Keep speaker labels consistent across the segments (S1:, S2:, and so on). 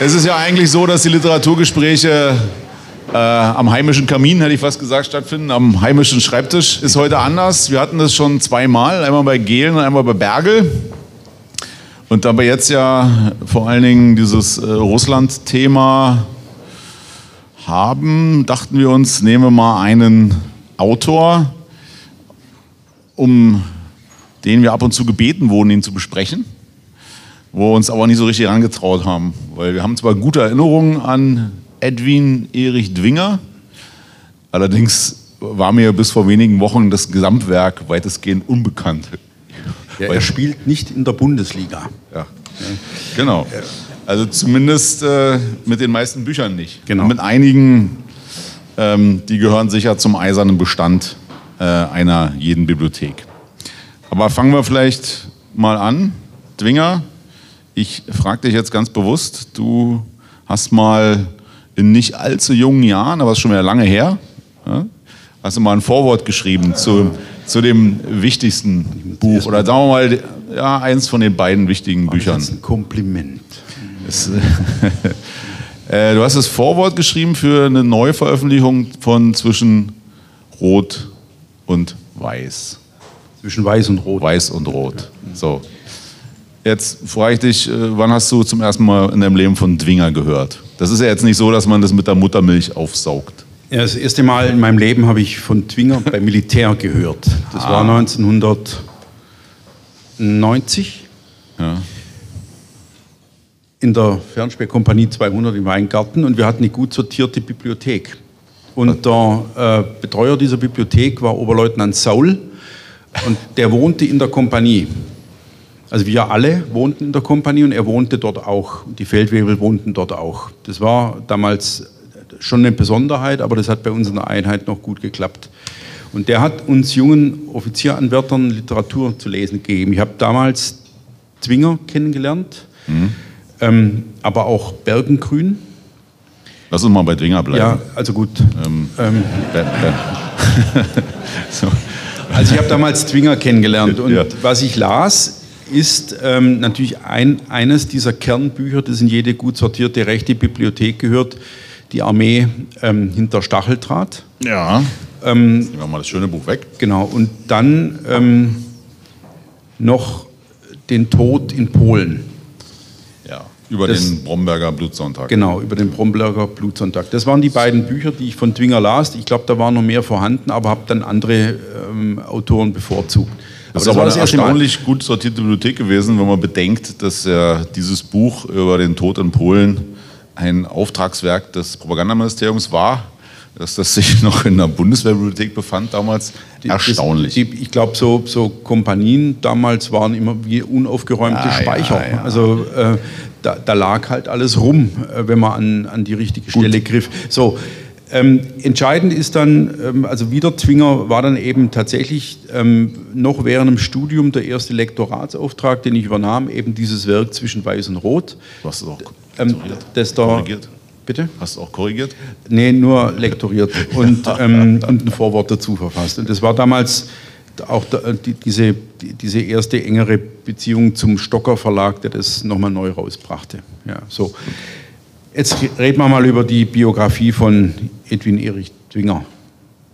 S1: Es ist ja eigentlich so, dass die Literaturgespräche äh, am heimischen Kamin, hätte ich fast gesagt, stattfinden. Am heimischen Schreibtisch ist heute anders. Wir hatten das schon zweimal, einmal bei Gehlen und einmal bei Bergel. Und da wir jetzt ja vor allen Dingen dieses äh, Russland-Thema haben, dachten wir uns, nehmen wir mal einen Autor, um den wir ab und zu gebeten wurden, ihn zu besprechen, wo wir uns aber nicht so richtig herangetraut haben. Weil wir haben zwar gute Erinnerungen an Edwin Erich Dwinger, allerdings war mir bis vor wenigen Wochen das Gesamtwerk weitestgehend unbekannt.
S2: Ja, er spielt nicht in der Bundesliga.
S1: Ja. Genau. Also zumindest äh, mit den meisten Büchern nicht.
S2: Genau.
S1: Und mit einigen, ähm, die gehören sicher zum eisernen Bestand äh, einer jeden Bibliothek. Aber fangen wir vielleicht mal an. Dwinger, ich frage dich jetzt ganz bewusst, du hast mal in nicht allzu jungen Jahren, aber es ist schon wieder lange her, ja, hast du mal ein Vorwort geschrieben zu, zu dem wichtigsten Buch oder sagen wir mal, ja, eins von den beiden wichtigen Büchern.
S2: Das ist ein Kompliment.
S1: Es, äh, du hast das Vorwort geschrieben für eine Neuveröffentlichung von Zwischen Rot und Weiß.
S2: Zwischen Weiß und Rot.
S1: Weiß und Rot. So. Jetzt frage ich dich, äh, wann hast du zum ersten Mal in deinem Leben von Dwinger gehört? Das ist ja jetzt nicht so, dass man das mit der Muttermilch aufsaugt.
S2: Ja, das erste Mal in meinem Leben habe ich von Twinger beim Militär gehört. Das
S1: Ah.
S2: war 1990
S1: Ja.
S2: in der Fernspätkompanie 200 im Weingarten und wir hatten eine gut sortierte Bibliothek. Und der äh, Betreuer dieser Bibliothek war Oberleutnant Saul und der wohnte in der Kompanie. Also wir alle wohnten in der Kompanie und er wohnte dort auch. Die Feldwebel wohnten dort auch. Das war damals schon eine Besonderheit, aber das hat bei uns in der Einheit noch gut geklappt. Und der hat uns jungen Offizieranwärtern Literatur zu lesen gegeben. Ich habe damals Zwinger kennengelernt, ähm, aber auch Bergengrün.
S1: Lass uns mal bei Dwinger bleiben.
S2: Ja, also gut.
S1: Ähm,
S2: Ähm,
S1: so.
S2: Also ich habe damals Zwinger kennengelernt und
S1: Ja.
S2: was ich las, ist ähm, natürlich ein, eines dieser Kernbücher, das in jede gut sortierte rechte Bibliothek gehört, die Armee ähm, hinter Stacheldraht.
S1: Ja.
S2: Ähm,
S1: Nehmen wir mal das schöne Buch weg.
S2: genau, und dann ähm, noch den Tod in Polen.
S1: Ja. Über
S2: Das-
S1: den Bromberger Blutsonntag.
S2: Genau, über den Bromberger Blutsonntag. Das waren die beiden Bücher, die ich von Dwinger las. Ich glaube, da waren noch mehr vorhanden, aber habe dann andere ähm, Autoren bevorzugt.
S1: Das ist
S2: war
S1: aber
S2: das
S1: eine
S2: erste Mal.
S1: erstaunlich gut sortierte Bibliothek gewesen, wenn man bedenkt, dass ja dieses Buch über den Tod in Polen ein Auftragswerk des Propagandaministeriums war, dass das sich noch in der Bundeswehrbibliothek befand damals.
S2: Die-
S1: Erstaunlich.
S2: Das, die, ich glaube, so, so Kompanien damals waren immer wie unaufgeräumte
S1: Ja, ja,
S2: Speicher.
S1: ja.
S2: Also äh, da, da lag halt alles rum, äh, wenn man an, an die richtige Stelle griff. So, ähm, entscheidend ist dann, ähm, also Wiederzwinger war dann eben tatsächlich ähm, noch während dem Studium der erste Lektoratsauftrag, den ich übernahm, eben dieses Werk zwischen Weiß und Rot.
S1: du hast es auch
S2: Ähm,
S1: korrigiert.
S2: das da,
S1: korrigiert.
S2: Bitte?
S1: Hast du auch korrigiert?
S2: Nee, nur lektoriert und, ähm, und ein Vorwort dazu verfasst. Und das war damals auch da, die, diese, die, diese erste engere Beziehung zum Stocker Verlag, der das nochmal neu rausbrachte. Ja, so. Jetzt reden wir mal über die Biografie von Edwin Erich Dwinger.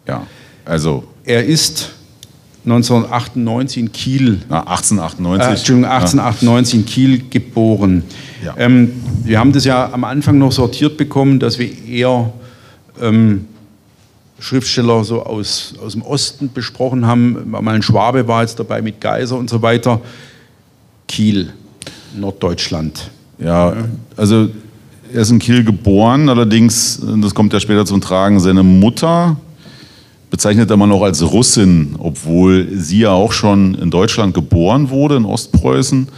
S1: Ja. Also
S2: Er ist 1998 in Kiel
S1: na,
S2: äh,
S1: 1898.
S2: Entschuldigung, 1898 in Kiel geboren.
S1: Ja.
S2: Ähm, wir haben das ja am Anfang noch sortiert bekommen, dass wir eher ähm, Schriftsteller so aus, aus dem Osten besprochen haben. Mal ein Schwabe war jetzt dabei mit Geiser und so weiter. Kiel, Norddeutschland.
S1: Ja, also er ist in Kiel geboren, allerdings, das kommt ja später zum Tragen, seine Mutter bezeichnet er immer noch als Russin, obwohl sie ja auch schon in Deutschland geboren wurde, in Ostpreußen.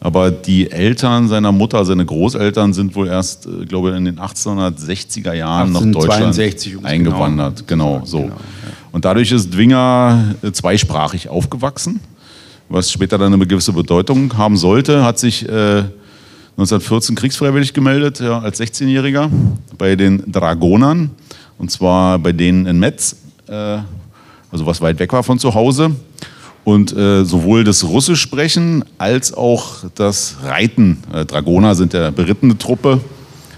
S1: Aber die Eltern seiner Mutter, seine Großeltern, sind wohl erst, äh, glaube ich, in den 1860er Jahren nach Deutschland
S2: 1862 ums
S1: eingewandert. Genau, so.
S2: Genau, ja.
S1: Und dadurch ist Dwinger äh, zweisprachig aufgewachsen, was später dann eine gewisse Bedeutung haben sollte. Hat sich äh, 1914 kriegsfreiwillig gemeldet, ja, als 16-Jähriger bei den Dragonern. Und zwar bei denen in Metz, äh, also was weit weg war von zu Hause. Und äh, sowohl das Russisch sprechen als auch das Reiten, äh, Dragoner sind ja berittene Truppe,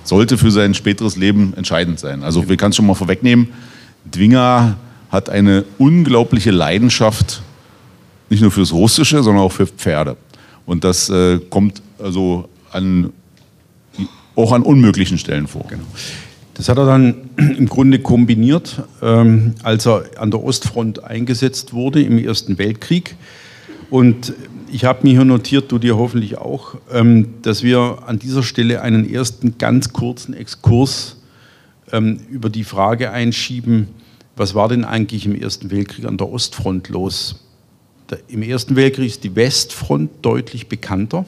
S1: sollte für sein späteres Leben entscheidend sein. Also wir können es schon mal vorwegnehmen, Dwinger hat eine unglaubliche Leidenschaft, nicht nur fürs Russische, sondern auch für Pferde. Und das äh, kommt also an, auch an unmöglichen Stellen vor. Genau.
S2: Das hat er dann im Grunde kombiniert, ähm, als er an der Ostfront eingesetzt wurde im Ersten Weltkrieg. Und ich habe mir hier notiert, du dir hoffentlich auch, ähm, dass wir an dieser Stelle einen ersten ganz kurzen Exkurs ähm, über die Frage einschieben, was war denn eigentlich im Ersten Weltkrieg an der Ostfront los? Im Ersten Weltkrieg ist die Westfront deutlich bekannter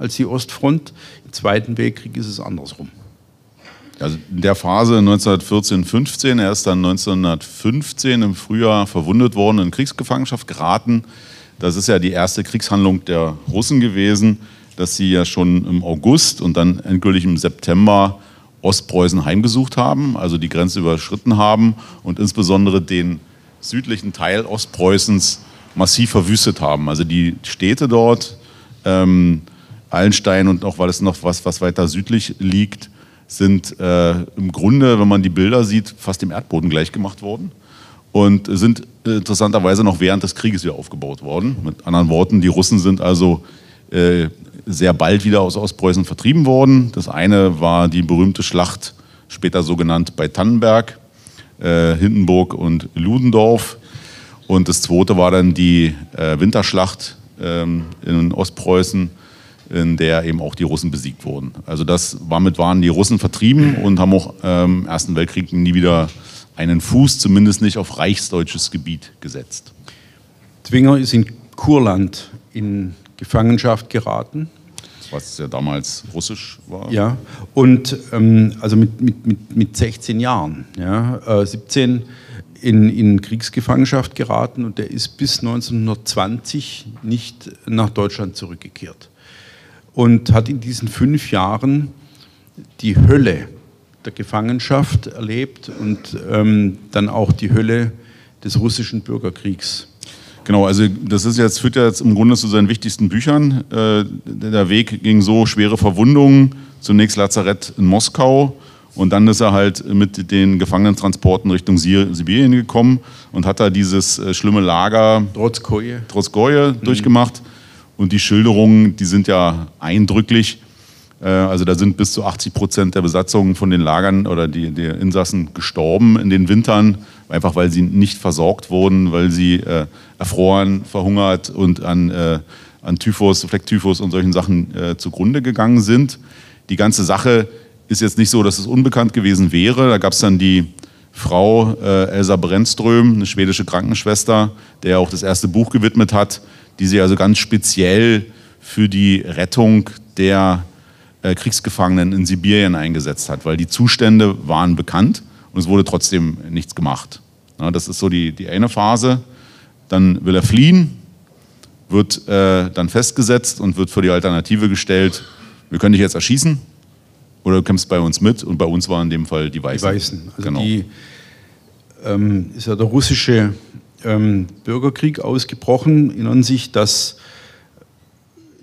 S2: als die Ostfront. Im Zweiten Weltkrieg ist es andersrum.
S1: Also in der Phase 1914-15, er ist dann 1915 im Frühjahr verwundet worden, in Kriegsgefangenschaft geraten. Das ist ja die erste Kriegshandlung der Russen gewesen, dass sie ja schon im August und dann endgültig im September Ostpreußen heimgesucht haben, also die Grenze überschritten haben und insbesondere den südlichen Teil Ostpreußens massiv verwüstet haben. Also die Städte dort, ähm, Allenstein und auch weil es noch was, was weiter südlich liegt, sind äh, im Grunde, wenn man die Bilder sieht, fast dem Erdboden gleichgemacht worden und sind äh, interessanterweise noch während des Krieges wieder aufgebaut worden. Mit anderen Worten, die Russen sind also äh, sehr bald wieder aus Ostpreußen vertrieben worden. Das eine war die berühmte Schlacht, später so genannt bei Tannenberg, äh, Hindenburg und Ludendorff. Und das zweite war dann die äh, Winterschlacht ähm, in Ostpreußen, in der eben auch die Russen besiegt wurden. Also das damit waren die Russen vertrieben und haben auch im ähm, Ersten Weltkrieg nie wieder einen Fuß, zumindest nicht auf reichsdeutsches Gebiet gesetzt.
S2: Zwinger ist in Kurland in Gefangenschaft geraten.
S1: Was ja damals russisch war.
S2: Ja, und ähm, also mit, mit, mit, mit 16 Jahren, ja, äh, 17 in, in Kriegsgefangenschaft geraten und der ist bis 1920 nicht nach Deutschland zurückgekehrt. Und hat in diesen fünf Jahren die Hölle der Gefangenschaft erlebt und ähm, dann auch die Hölle des russischen Bürgerkriegs.
S1: Genau, also das ist jetzt, führt ja jetzt im Grunde zu seinen wichtigsten Büchern. Äh, der Weg ging so, schwere Verwundungen, zunächst Lazarett in Moskau, und dann ist er halt mit den Gefangenentransporten Richtung Sibirien gekommen und hat da dieses äh, schlimme Lager
S2: Trotzkoje,
S1: Trotzkoje mhm. durchgemacht. Und die Schilderungen, die sind ja eindrücklich. Äh, also da sind bis zu 80 Prozent der Besatzungen von den Lagern oder die, die Insassen gestorben in den Wintern, einfach weil sie nicht versorgt wurden, weil sie äh, erfroren, verhungert und an, äh, an Typhus, Flecktyphus und solchen Sachen äh, zugrunde gegangen sind. Die ganze Sache ist jetzt nicht so, dass es unbekannt gewesen wäre. Da gab es dann die Frau äh, Elsa Brennström, eine schwedische Krankenschwester, der auch das erste Buch gewidmet hat, die sich also ganz speziell für die Rettung der äh, Kriegsgefangenen in Sibirien eingesetzt hat, weil die Zustände waren bekannt und es wurde trotzdem nichts gemacht. Ja, das ist so die, die eine Phase. Dann will er fliehen, wird äh, dann festgesetzt und wird für die Alternative gestellt, wir können dich jetzt erschießen oder du kämpfst bei uns mit und bei uns waren in dem Fall die Weißen.
S2: Die Weißen. Also genau. die ähm, ist ja der russische ähm, Bürgerkrieg ausgebrochen. Erinnern sich, dass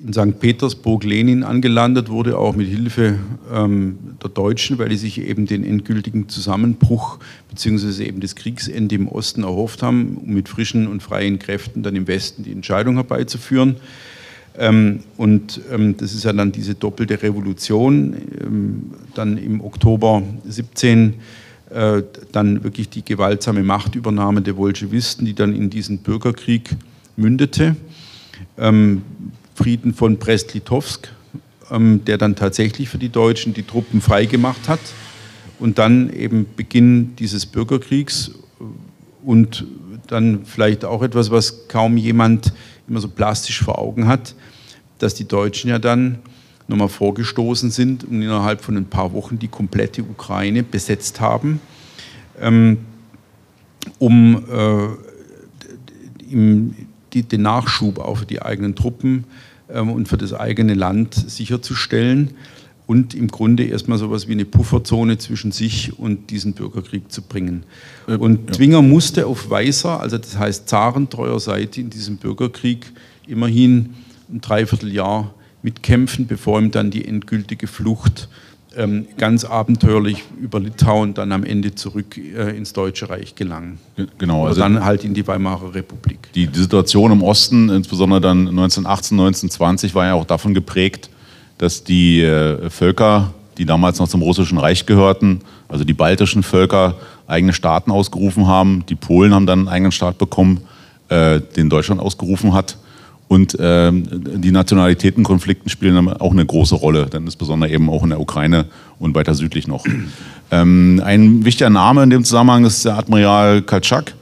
S2: in St. Petersburg Lenin angelandet wurde, auch mit Hilfe ähm, der Deutschen, weil die sich eben den endgültigen Zusammenbruch bzw. eben das Kriegsende im Osten erhofft haben, um mit frischen und freien Kräften dann im Westen die Entscheidung herbeizuführen. Ähm, und ähm, das ist ja dann diese doppelte Revolution, ähm, dann im Oktober 17 äh, dann wirklich die gewaltsame Machtübernahme der Bolschewisten, die dann in diesen Bürgerkrieg mündete. Frieden von Brest-Litovsk, der dann tatsächlich für die Deutschen die Truppen freigemacht hat. Und dann eben Beginn dieses Bürgerkriegs und dann vielleicht auch etwas, was kaum jemand immer so plastisch vor Augen hat, dass die Deutschen ja dann nochmal vorgestoßen sind und innerhalb von ein paar Wochen die komplette Ukraine besetzt haben, ähm, um äh, im, die, den Nachschub auch für die eigenen Truppen ähm, und für das eigene Land sicherzustellen und im Grunde erstmal so etwas wie eine Pufferzone zwischen sich und diesen Bürgerkrieg zu bringen. Und ja. Zwinger musste auf weißer, also das heißt zarentreuer Seite in diesem Bürgerkrieg immerhin ein Dreivierteljahr mitkämpfen, bevor ihm dann die endgültige Flucht ähm, ganz abenteuerlich über Litauen dann am Ende zurück äh, ins Deutsche Reich gelangen.
S1: Genau.
S2: Also dann halt in die Weimarer Republik.
S1: Die, die Situation im Osten, insbesondere dann 1918, 1920, war ja auch davon geprägt, dass die äh, Völker, die damals noch zum Russischen Reich gehörten, also die baltischen Völker, eigene Staaten ausgerufen haben. Die Polen haben dann einen eigenen Staat bekommen, äh, den Deutschland ausgerufen hat. Und ähm, die Nationalitätenkonflikten spielen auch eine große Rolle, dann insbesondere eben auch in der Ukraine und weiter südlich noch. Ähm, ein wichtiger Name in dem Zusammenhang ist der Admiral Kaltschak,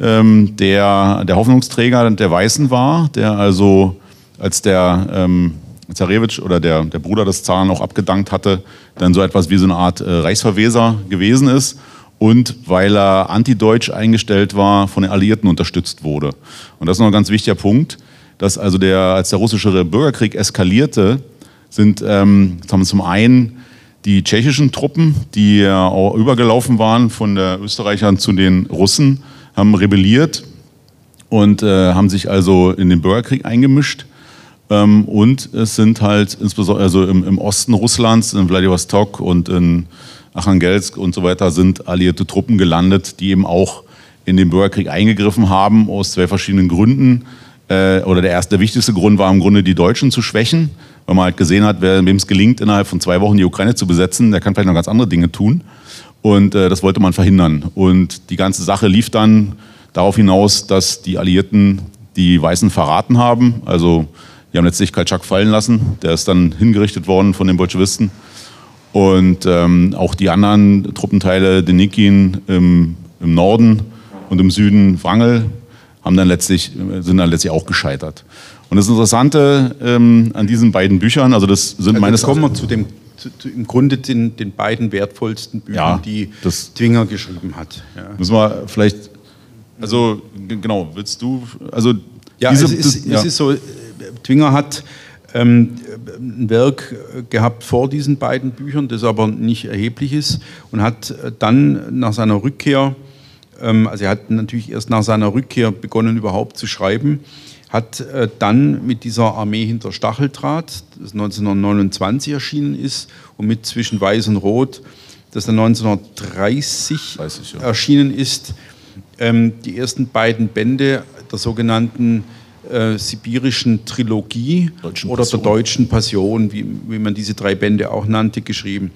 S1: ähm, der der Hoffnungsträger der Weißen war, der also als der ähm, Zarewitsch oder der, der Bruder des Zaren auch abgedankt hatte, dann so etwas wie so eine Art äh, Reichsverweser gewesen ist und weil er antideutsch eingestellt war, von den Alliierten unterstützt wurde. Und das ist noch ein ganz wichtiger Punkt, dass also der, als der russische Bürgerkrieg eskalierte, sind ähm, zum einen die tschechischen Truppen, die ja auch übergelaufen waren von den Österreichern zu den Russen, haben rebelliert und äh, haben sich also in den Bürgerkrieg eingemischt. Ähm, und es sind halt insbesondere also im, im, Osten Russlands, in Vladivostok und in Archangelsk und so weiter, sind alliierte Truppen gelandet, die eben auch in den Bürgerkrieg eingegriffen haben, aus zwei verschiedenen Gründen. Äh, oder der erste, der wichtigste Grund war im Grunde, die Deutschen zu schwächen, weil man halt gesehen hat, wem es gelingt, innerhalb von zwei Wochen die Ukraine zu besetzen, der kann vielleicht noch ganz andere Dinge tun. Und äh, das wollte man verhindern. Und die ganze Sache lief dann darauf hinaus, dass die Alliierten die Weißen verraten haben. Also die haben letztlich Kaltschak fallen lassen. Der ist dann hingerichtet worden von den Bolschewisten. Und ähm, auch die anderen Truppenteile, Denikin im, im Norden und im Süden Wrangel, haben dann letztlich, sind dann letztlich auch gescheitert. Und das Interessante ähm, an diesen beiden Büchern, also das sind also meines
S2: kommen wir zu dem zu, zu, im Grunde den, den beiden wertvollsten Büchern, ja, die Twinger geschrieben hat.
S1: Ja. Müssen wir vielleicht, also genau, willst du, also
S2: ja, diese, es, ist, das, ja. es ist so, Twinger hat ähm, ein Werk gehabt vor diesen beiden Büchern, das aber nicht erheblich ist und hat dann nach seiner Rückkehr, also er hat natürlich erst nach seiner Rückkehr begonnen überhaupt zu schreiben, hat äh, dann mit dieser Armee hinter Stacheldraht, das 1929 erschienen ist und mit Zwischen Weiß und Rot, das dann 1930 ich, ja. erschienen ist, ähm, die ersten beiden Bände der sogenannten äh, sibirischen Trilogie deutschen oder Passion. der deutschen Passion, wie, wie man diese drei Bände auch nannte, geschrieben.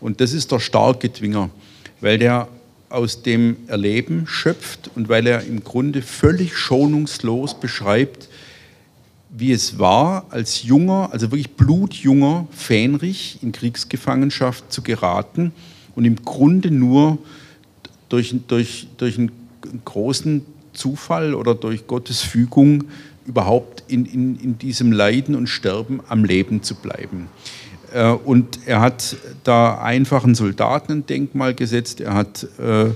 S2: Und das ist der starke Twinger, weil der aus dem Erleben schöpft und weil er im Grunde völlig schonungslos beschreibt, wie es war, als junger, also wirklich blutjunger Fähnrich in Kriegsgefangenschaft zu geraten und im Grunde nur durch, durch, durch einen großen Zufall oder durch Gottes Fügung überhaupt in, in, in diesem Leiden und Sterben am Leben zu bleiben. Äh, und er hat da einfachen Soldaten ein Denkmal gesetzt, er hat äh,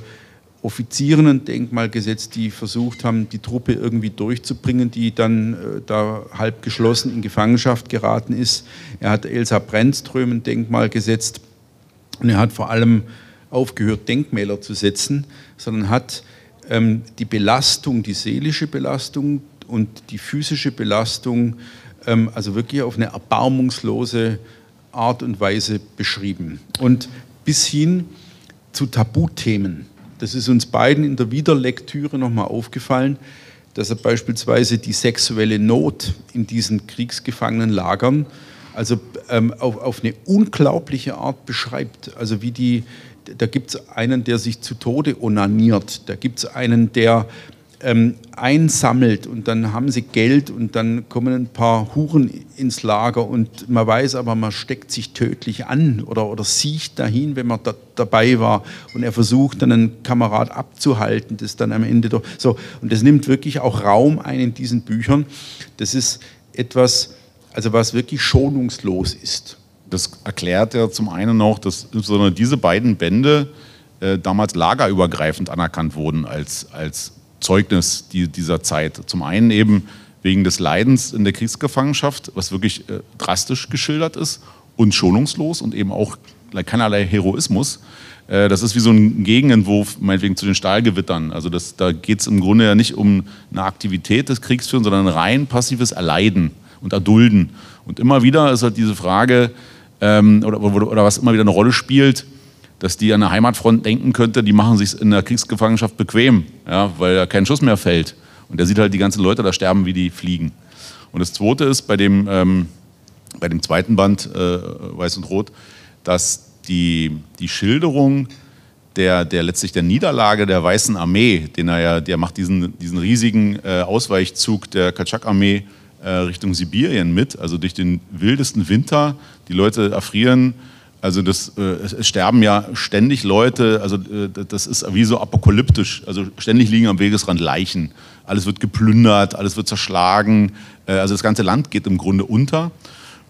S2: Offizieren ein Denkmal gesetzt, die versucht haben, die Truppe irgendwie durchzubringen, die dann äh, da halb geschlossen in Gefangenschaft geraten ist. Er hat Elsa Brennström ein Denkmal gesetzt und er hat vor allem aufgehört, Denkmäler zu setzen, sondern hat ähm, die Belastung, die seelische Belastung und die physische Belastung, ähm, also wirklich auf eine erbarmungslose Art und Weise beschrieben. Und bis hin zu Tabuthemen. Das ist uns beiden in der Wiederlektüre nochmal aufgefallen, dass er beispielsweise die sexuelle Not in diesen Kriegsgefangenenlagern also ähm, auf, auf eine unglaubliche Art beschreibt. Also wie die, da gibt es einen, der sich zu Tode onaniert, da gibt es einen, der ähm, einsammelt und dann haben sie Geld und dann kommen ein paar Huren ins Lager und man weiß aber, man steckt sich tödlich an oder, oder sieht dahin, wenn man da, dabei war und er versucht dann einen Kamerad abzuhalten, das dann am Ende doch so und das nimmt wirklich auch Raum ein in diesen Büchern. Das ist etwas, also was wirklich schonungslos ist.
S1: Das erklärt ja zum einen noch, dass insbesondere diese beiden Bände äh, damals lagerübergreifend anerkannt wurden als, als Zeugnis dieser Zeit. Zum einen eben wegen des Leidens in der Kriegsgefangenschaft, was wirklich äh, drastisch geschildert ist und schonungslos und eben auch keinerlei Heroismus. Äh, das ist wie so ein Gegenentwurf, meinetwegen zu den Stahlgewittern. Also das, da geht es im Grunde ja nicht um eine Aktivität des Kriegsführens, sondern ein rein passives Erleiden und Erdulden. Und immer wieder ist halt diese Frage, ähm, oder, oder, was immer wieder eine Rolle spielt, dass die an der Heimatfront denken könnte, die machen sich in der Kriegsgefangenschaft bequem, ja, weil da kein Schuss mehr fällt. Und der sieht halt die ganzen Leute da sterben, wie die fliegen. Und das Zweite ist bei dem, ähm, bei dem zweiten Band, äh, Weiß und Rot, dass die, die Schilderung der, der letztlich der Niederlage der Weißen Armee, den er ja, der macht diesen, diesen riesigen äh, Ausweichzug der Kaczak-Armee äh, Richtung Sibirien mit, also durch den wildesten Winter. Die Leute erfrieren, also das, äh, es sterben ja ständig Leute, also äh, das ist wie so apokalyptisch, also ständig liegen am Wegesrand Leichen. Alles wird geplündert, alles wird zerschlagen, äh, also das ganze Land geht im Grunde unter.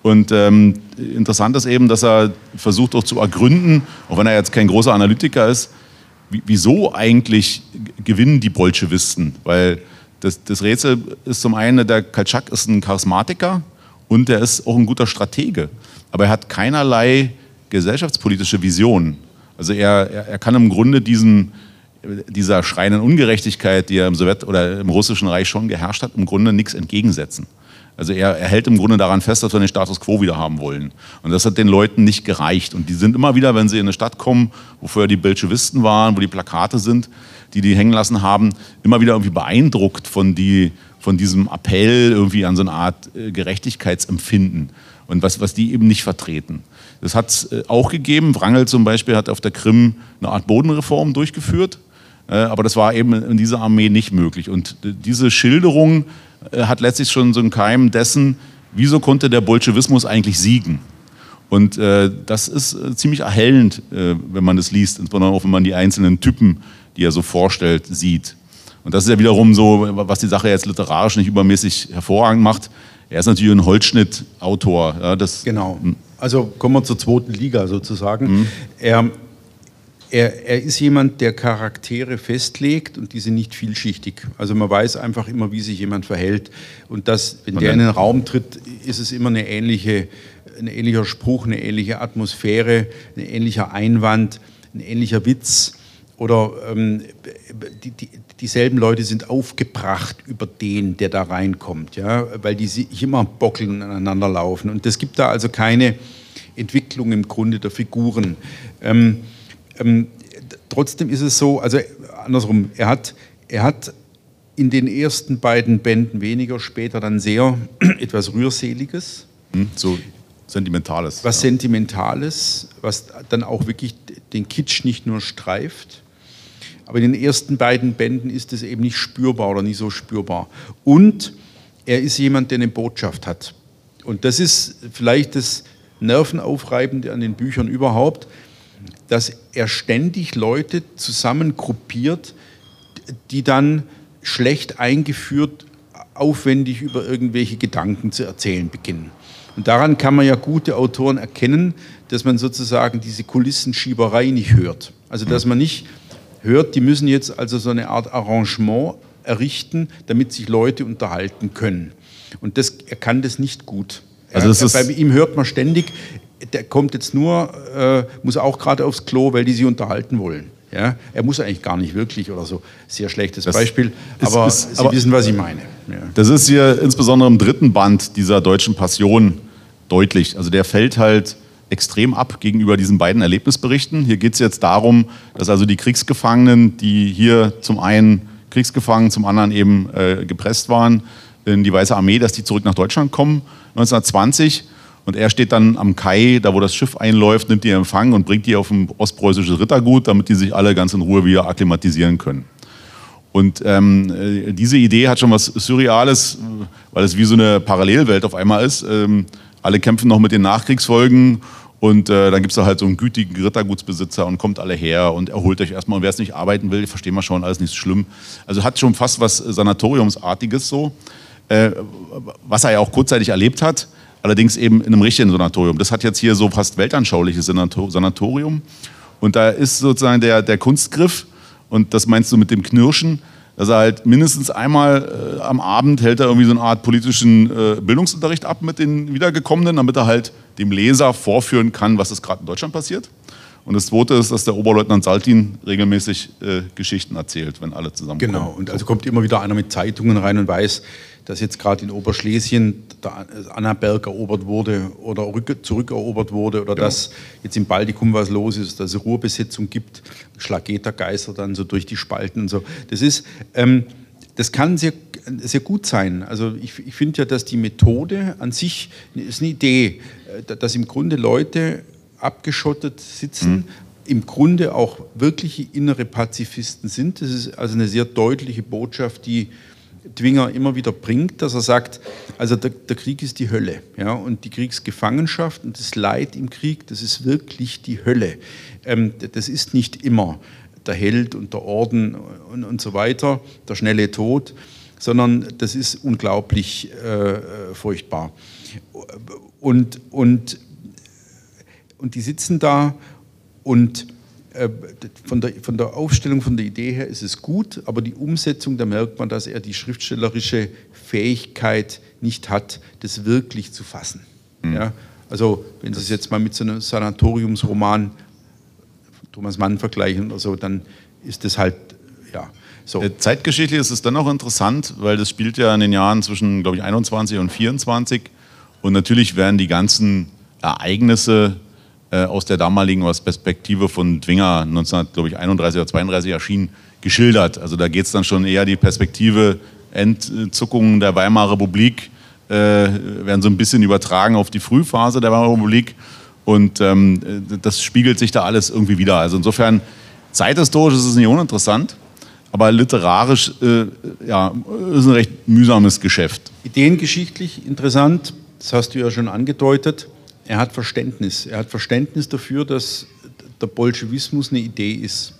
S1: Und ähm, interessant ist eben, dass er versucht auch zu ergründen, auch wenn er jetzt kein großer Analytiker ist, wieso eigentlich gewinnen die Bolschewisten? Weil das, das Rätsel ist zum einen, der Kaltschak ist ein Charismatiker und er ist auch ein guter Stratege. Aber er hat keinerlei gesellschaftspolitische Vision. Also er, er, er kann im Grunde diesen, dieser schreienden Ungerechtigkeit, die ja im Sowjet oder im russischen Reich schon geherrscht hat, im Grunde nichts entgegensetzen. Also er, er, hält im Grunde daran fest, dass wir den Status quo wieder haben wollen. Und das hat den Leuten nicht gereicht. Und die sind immer wieder, wenn sie in eine Stadt kommen, wo vorher die Bolschewisten waren, wo die Plakate sind, die die hängen lassen haben, immer wieder irgendwie beeindruckt von, die, von diesem Appell irgendwie an so eine Art äh, Gerechtigkeitsempfinden. Und was, was die eben nicht vertreten. Das hat es äh, auch gegeben. Wrangel zum Beispiel hat auf der Krim eine Art Bodenreform durchgeführt. Äh, aber das war eben in dieser Armee nicht möglich. Und diese Schilderung äh, hat letztlich schon so einen Keim dessen, wieso konnte der Bolschewismus eigentlich siegen. Und äh, das ist ziemlich erhellend, äh, wenn man das liest, insbesondere auch wenn man die einzelnen Typen, die er so vorstellt, sieht. Und das ist ja wiederum so, was die Sache jetzt literarisch nicht übermäßig hervorragend macht. Er ist natürlich ein Holzschnittautor. Ja,
S2: genau. Hm. Also kommen wir zur zweiten Liga sozusagen. Mhm. Er er, er, ist jemand, der Charaktere festlegt und die sind nicht vielschichtig. Also man weiß einfach immer, wie sich jemand verhält. Und das, wenn der in den Raum tritt, ist es immer eine ähnliche, ein ähnlicher Spruch, eine ähnliche Atmosphäre, ein ähnlicher Einwand, ein ähnlicher Witz. Oder ähm, die, die, dieselben Leute sind aufgebracht über den, der da reinkommt, ja, weil die sich immer bockeln aneinander laufen. Und es gibt da also keine Entwicklung im Grunde der Figuren. Ähm, ähm, trotzdem ist es so, also andersrum, er hat, er hat in den ersten beiden Bänden weniger, später dann sehr etwas Rührseliges.
S1: Hm, so Sentimentales.
S2: Was ja. Sentimentales, was dann auch wirklich den Kitsch nicht nur streift. Aber in den ersten beiden Bänden ist es eben nicht spürbar oder nicht so spürbar. Und er ist jemand, der eine Botschaft hat. Und das ist vielleicht das Nervenaufreibende an den Büchern überhaupt dass er ständig Leute zusammengruppiert, die dann schlecht eingeführt aufwendig über irgendwelche Gedanken zu erzählen beginnen. Und daran kann man ja gute Autoren erkennen, dass man sozusagen diese Kulissenschieberei nicht hört. Also dass man nicht hört, die müssen jetzt also so eine Art Arrangement errichten, damit sich Leute unterhalten können. Und das, er kann das nicht gut. Also das er, bei ihm hört man ständig, der kommt jetzt nur, äh, muss auch gerade aufs Klo, weil die sich unterhalten wollen. Ja? Er muss eigentlich gar nicht wirklich oder so. Sehr schlechtes das Beispiel, aber ist, Sie aber, wissen, was ich meine.
S1: Ja. Das ist hier insbesondere im dritten Band dieser deutschen Passion deutlich. Also der fällt halt extrem ab gegenüber diesen beiden Erlebnisberichten. Hier geht es jetzt darum, dass also die Kriegsgefangenen, die hier zum einen Kriegsgefangen, zum anderen eben äh, gepresst waren in die Weiße Armee, dass die zurück nach Deutschland kommen 1920 und er steht dann am Kai, da wo das Schiff einläuft, nimmt die Empfang und bringt die auf ein ostpreußisches Rittergut, damit die sich alle ganz in Ruhe wieder akklimatisieren können. Und ähm, äh, diese Idee hat schon was Surreales, weil es wie so eine Parallelwelt auf einmal ist. Ähm, alle kämpfen noch mit den Nachkriegsfolgen und äh, dann gibt es da halt so einen gütigen Rittergutsbesitzer und kommt alle her und erholt euch erstmal. Und wer es nicht arbeiten will, verstehen wir schon, alles nicht so schlimm. Also hat schon fast was Sanatoriumsartiges so, äh, was er ja auch kurzzeitig erlebt hat. Allerdings eben in einem richtigen Sanatorium. Das hat jetzt hier so fast weltanschauliches Sanatorium. Und da ist sozusagen der, der Kunstgriff, und das meinst du mit dem Knirschen, dass er halt mindestens einmal äh, am Abend hält er irgendwie so eine Art politischen äh, Bildungsunterricht ab mit den Wiedergekommenen, damit er halt dem Leser vorführen kann, was ist gerade in Deutschland passiert. Und das Zweite ist, dass der Oberleutnant Saltin regelmäßig äh, Geschichten erzählt, wenn alle zusammenkommen.
S2: Genau, und also kommt immer wieder einer mit Zeitungen rein und weiß, dass jetzt gerade in Oberschlesien der Annaberg erobert wurde oder zurückerobert wurde oder genau. dass jetzt im Baltikum was los ist, dass es Ruhrbesetzung gibt, Schlagetergeister dann so durch die Spalten und so. Das ist, ähm, das kann sehr, sehr gut sein. Also ich, ich finde ja, dass die Methode an sich ist eine Idee, äh, dass im Grunde Leute abgeschottet sitzen, mhm. im Grunde auch wirkliche innere Pazifisten sind. Das ist also eine sehr deutliche Botschaft, die Dwinger immer wieder bringt, dass er sagt, also der, der, Krieg ist die Hölle. Ja, und die Kriegsgefangenschaft und das Leid im Krieg, das ist wirklich die Hölle. Ähm, das ist nicht immer der Held und der Orden und, und so weiter, der schnelle Tod, sondern das ist unglaublich äh, furchtbar. Und, und, und die sitzen da und äh, von der, von der Aufstellung, von der Idee her ist es gut, aber die Umsetzung, da merkt man, dass er die schriftstellerische Fähigkeit nicht hat, das wirklich zu fassen. Mhm. Ja? Also wenn Sie es jetzt mal mit so einem Sanatoriumsroman Thomas Mann vergleichen oder so, dann ist das halt, ja. So.
S1: Äh, zeitgeschichtlich ist es dann auch interessant, weil das spielt ja in den Jahren zwischen, glaube ich, 21 und 24 und natürlich werden die ganzen Ereignisse äh, aus der damaligen Perspektive von Dwinger 1931 oder 32 erschienen, geschildert. Also da geht es dann schon eher die Perspektive Entzuckungen der Weimarer Republik, äh, werden so ein bisschen übertragen auf die Frühphase der Weimarer Republik. Und ähm, das spiegelt sich da alles irgendwie wieder. Also insofern, zeithistorisch ist es nicht uninteressant, aber literarisch äh, ja, ist ein recht mühsames Geschäft.
S2: Ideengeschichtlich interessant, das hast du ja schon angedeutet er hat Verständnis. Er hat Verständnis dafür, dass der Bolschewismus eine Idee ist,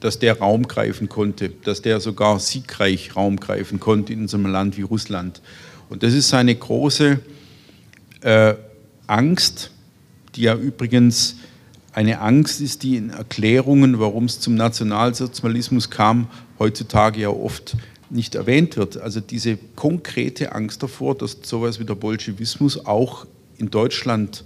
S2: dass der Raum greifen konnte, dass der sogar siegreich Raum greifen konnte in so einem Land wie Russland. Und das ist seine große äh, Angst, die ja übrigens eine Angst ist, die in Erklärungen, warum es zum Nationalsozialismus kam, heutzutage ja oft nicht erwähnt wird. Also diese konkrete Angst davor, dass sowas wie der Bolschewismus auch in Deutschland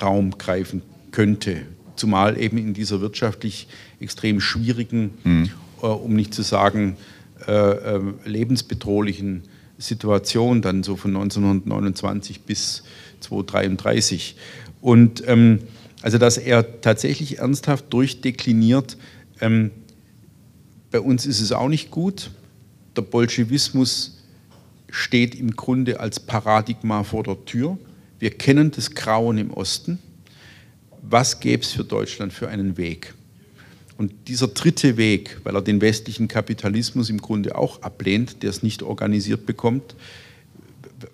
S2: Raum greifen könnte, zumal eben in dieser wirtschaftlich extrem schwierigen, mhm. äh, um nicht zu sagen äh, äh, lebensbedrohlichen Situation, dann so von 1929 bis 2033. Und ähm, also, dass er tatsächlich ernsthaft durchdekliniert, ähm, bei uns ist es auch nicht gut. Der Bolschewismus steht im Grunde als Paradigma vor der Tür. Wir kennen das Grauen im Osten. Was gäbe es für Deutschland für einen Weg? Und dieser dritte Weg, weil er den westlichen Kapitalismus im Grunde auch ablehnt, der es nicht organisiert bekommt,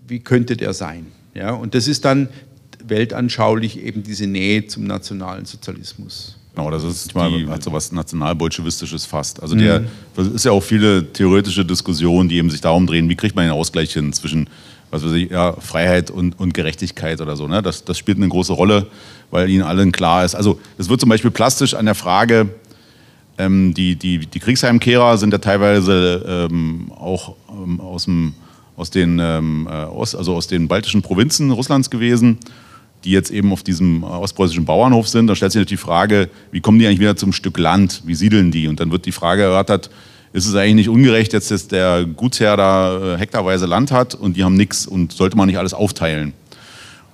S2: wie könnte der sein? Ja, und das ist dann weltanschaulich eben diese Nähe zum nationalen Sozialismus.
S1: Genau, das ist mal hat so was nationalbolschewistisches fast. Also der, mhm. das ist ja auch viele theoretische Diskussionen, die eben sich darum drehen, wie kriegt man den Ausgleich hin zwischen was weiß ich, ja, Freiheit und, und Gerechtigkeit oder so. Ne? Das, das spielt eine große Rolle, weil ihnen allen klar ist. Also das wird zum Beispiel plastisch an der Frage, ähm, die, die, die Kriegsheimkehrer sind ja teilweise ähm, auch ähm, aus, dem, aus, den, ähm, äh, Ost, also aus den baltischen Provinzen Russlands gewesen, die jetzt eben auf diesem ostpreußischen Bauernhof sind. Da stellt sich natürlich die Frage, wie kommen die eigentlich wieder zum Stück Land? Wie siedeln die? Und dann wird die Frage erörtert, ist es eigentlich nicht ungerecht, jetzt, dass der Gutsherr da äh, hektarweise Land hat und die haben nichts und sollte man nicht alles aufteilen.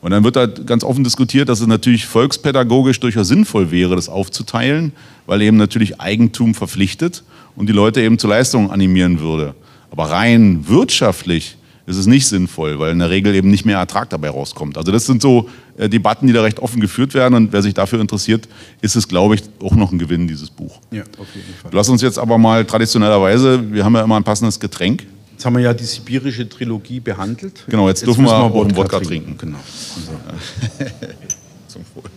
S1: Und dann wird da ganz offen diskutiert, dass es natürlich volkspädagogisch durchaus sinnvoll wäre, das aufzuteilen, weil eben natürlich Eigentum verpflichtet und die Leute eben zur Leistung animieren würde. Aber rein wirtschaftlich ist es nicht sinnvoll, weil in der Regel eben nicht mehr Ertrag dabei rauskommt. Also das sind so äh, Debatten, die da recht offen geführt werden und wer sich dafür interessiert, ist es, glaube ich, auch noch ein Gewinn, dieses Buch. Ja, auf jeden Fall. Lass uns jetzt aber mal traditionellerweise, wir haben ja immer ein passendes Getränk.
S2: Jetzt haben wir ja die sibirische Trilogie behandelt.
S1: Genau, jetzt, jetzt dürfen wir, wir auch einen Wodka trinken. trinken. Genau. Also. Zum Wohl.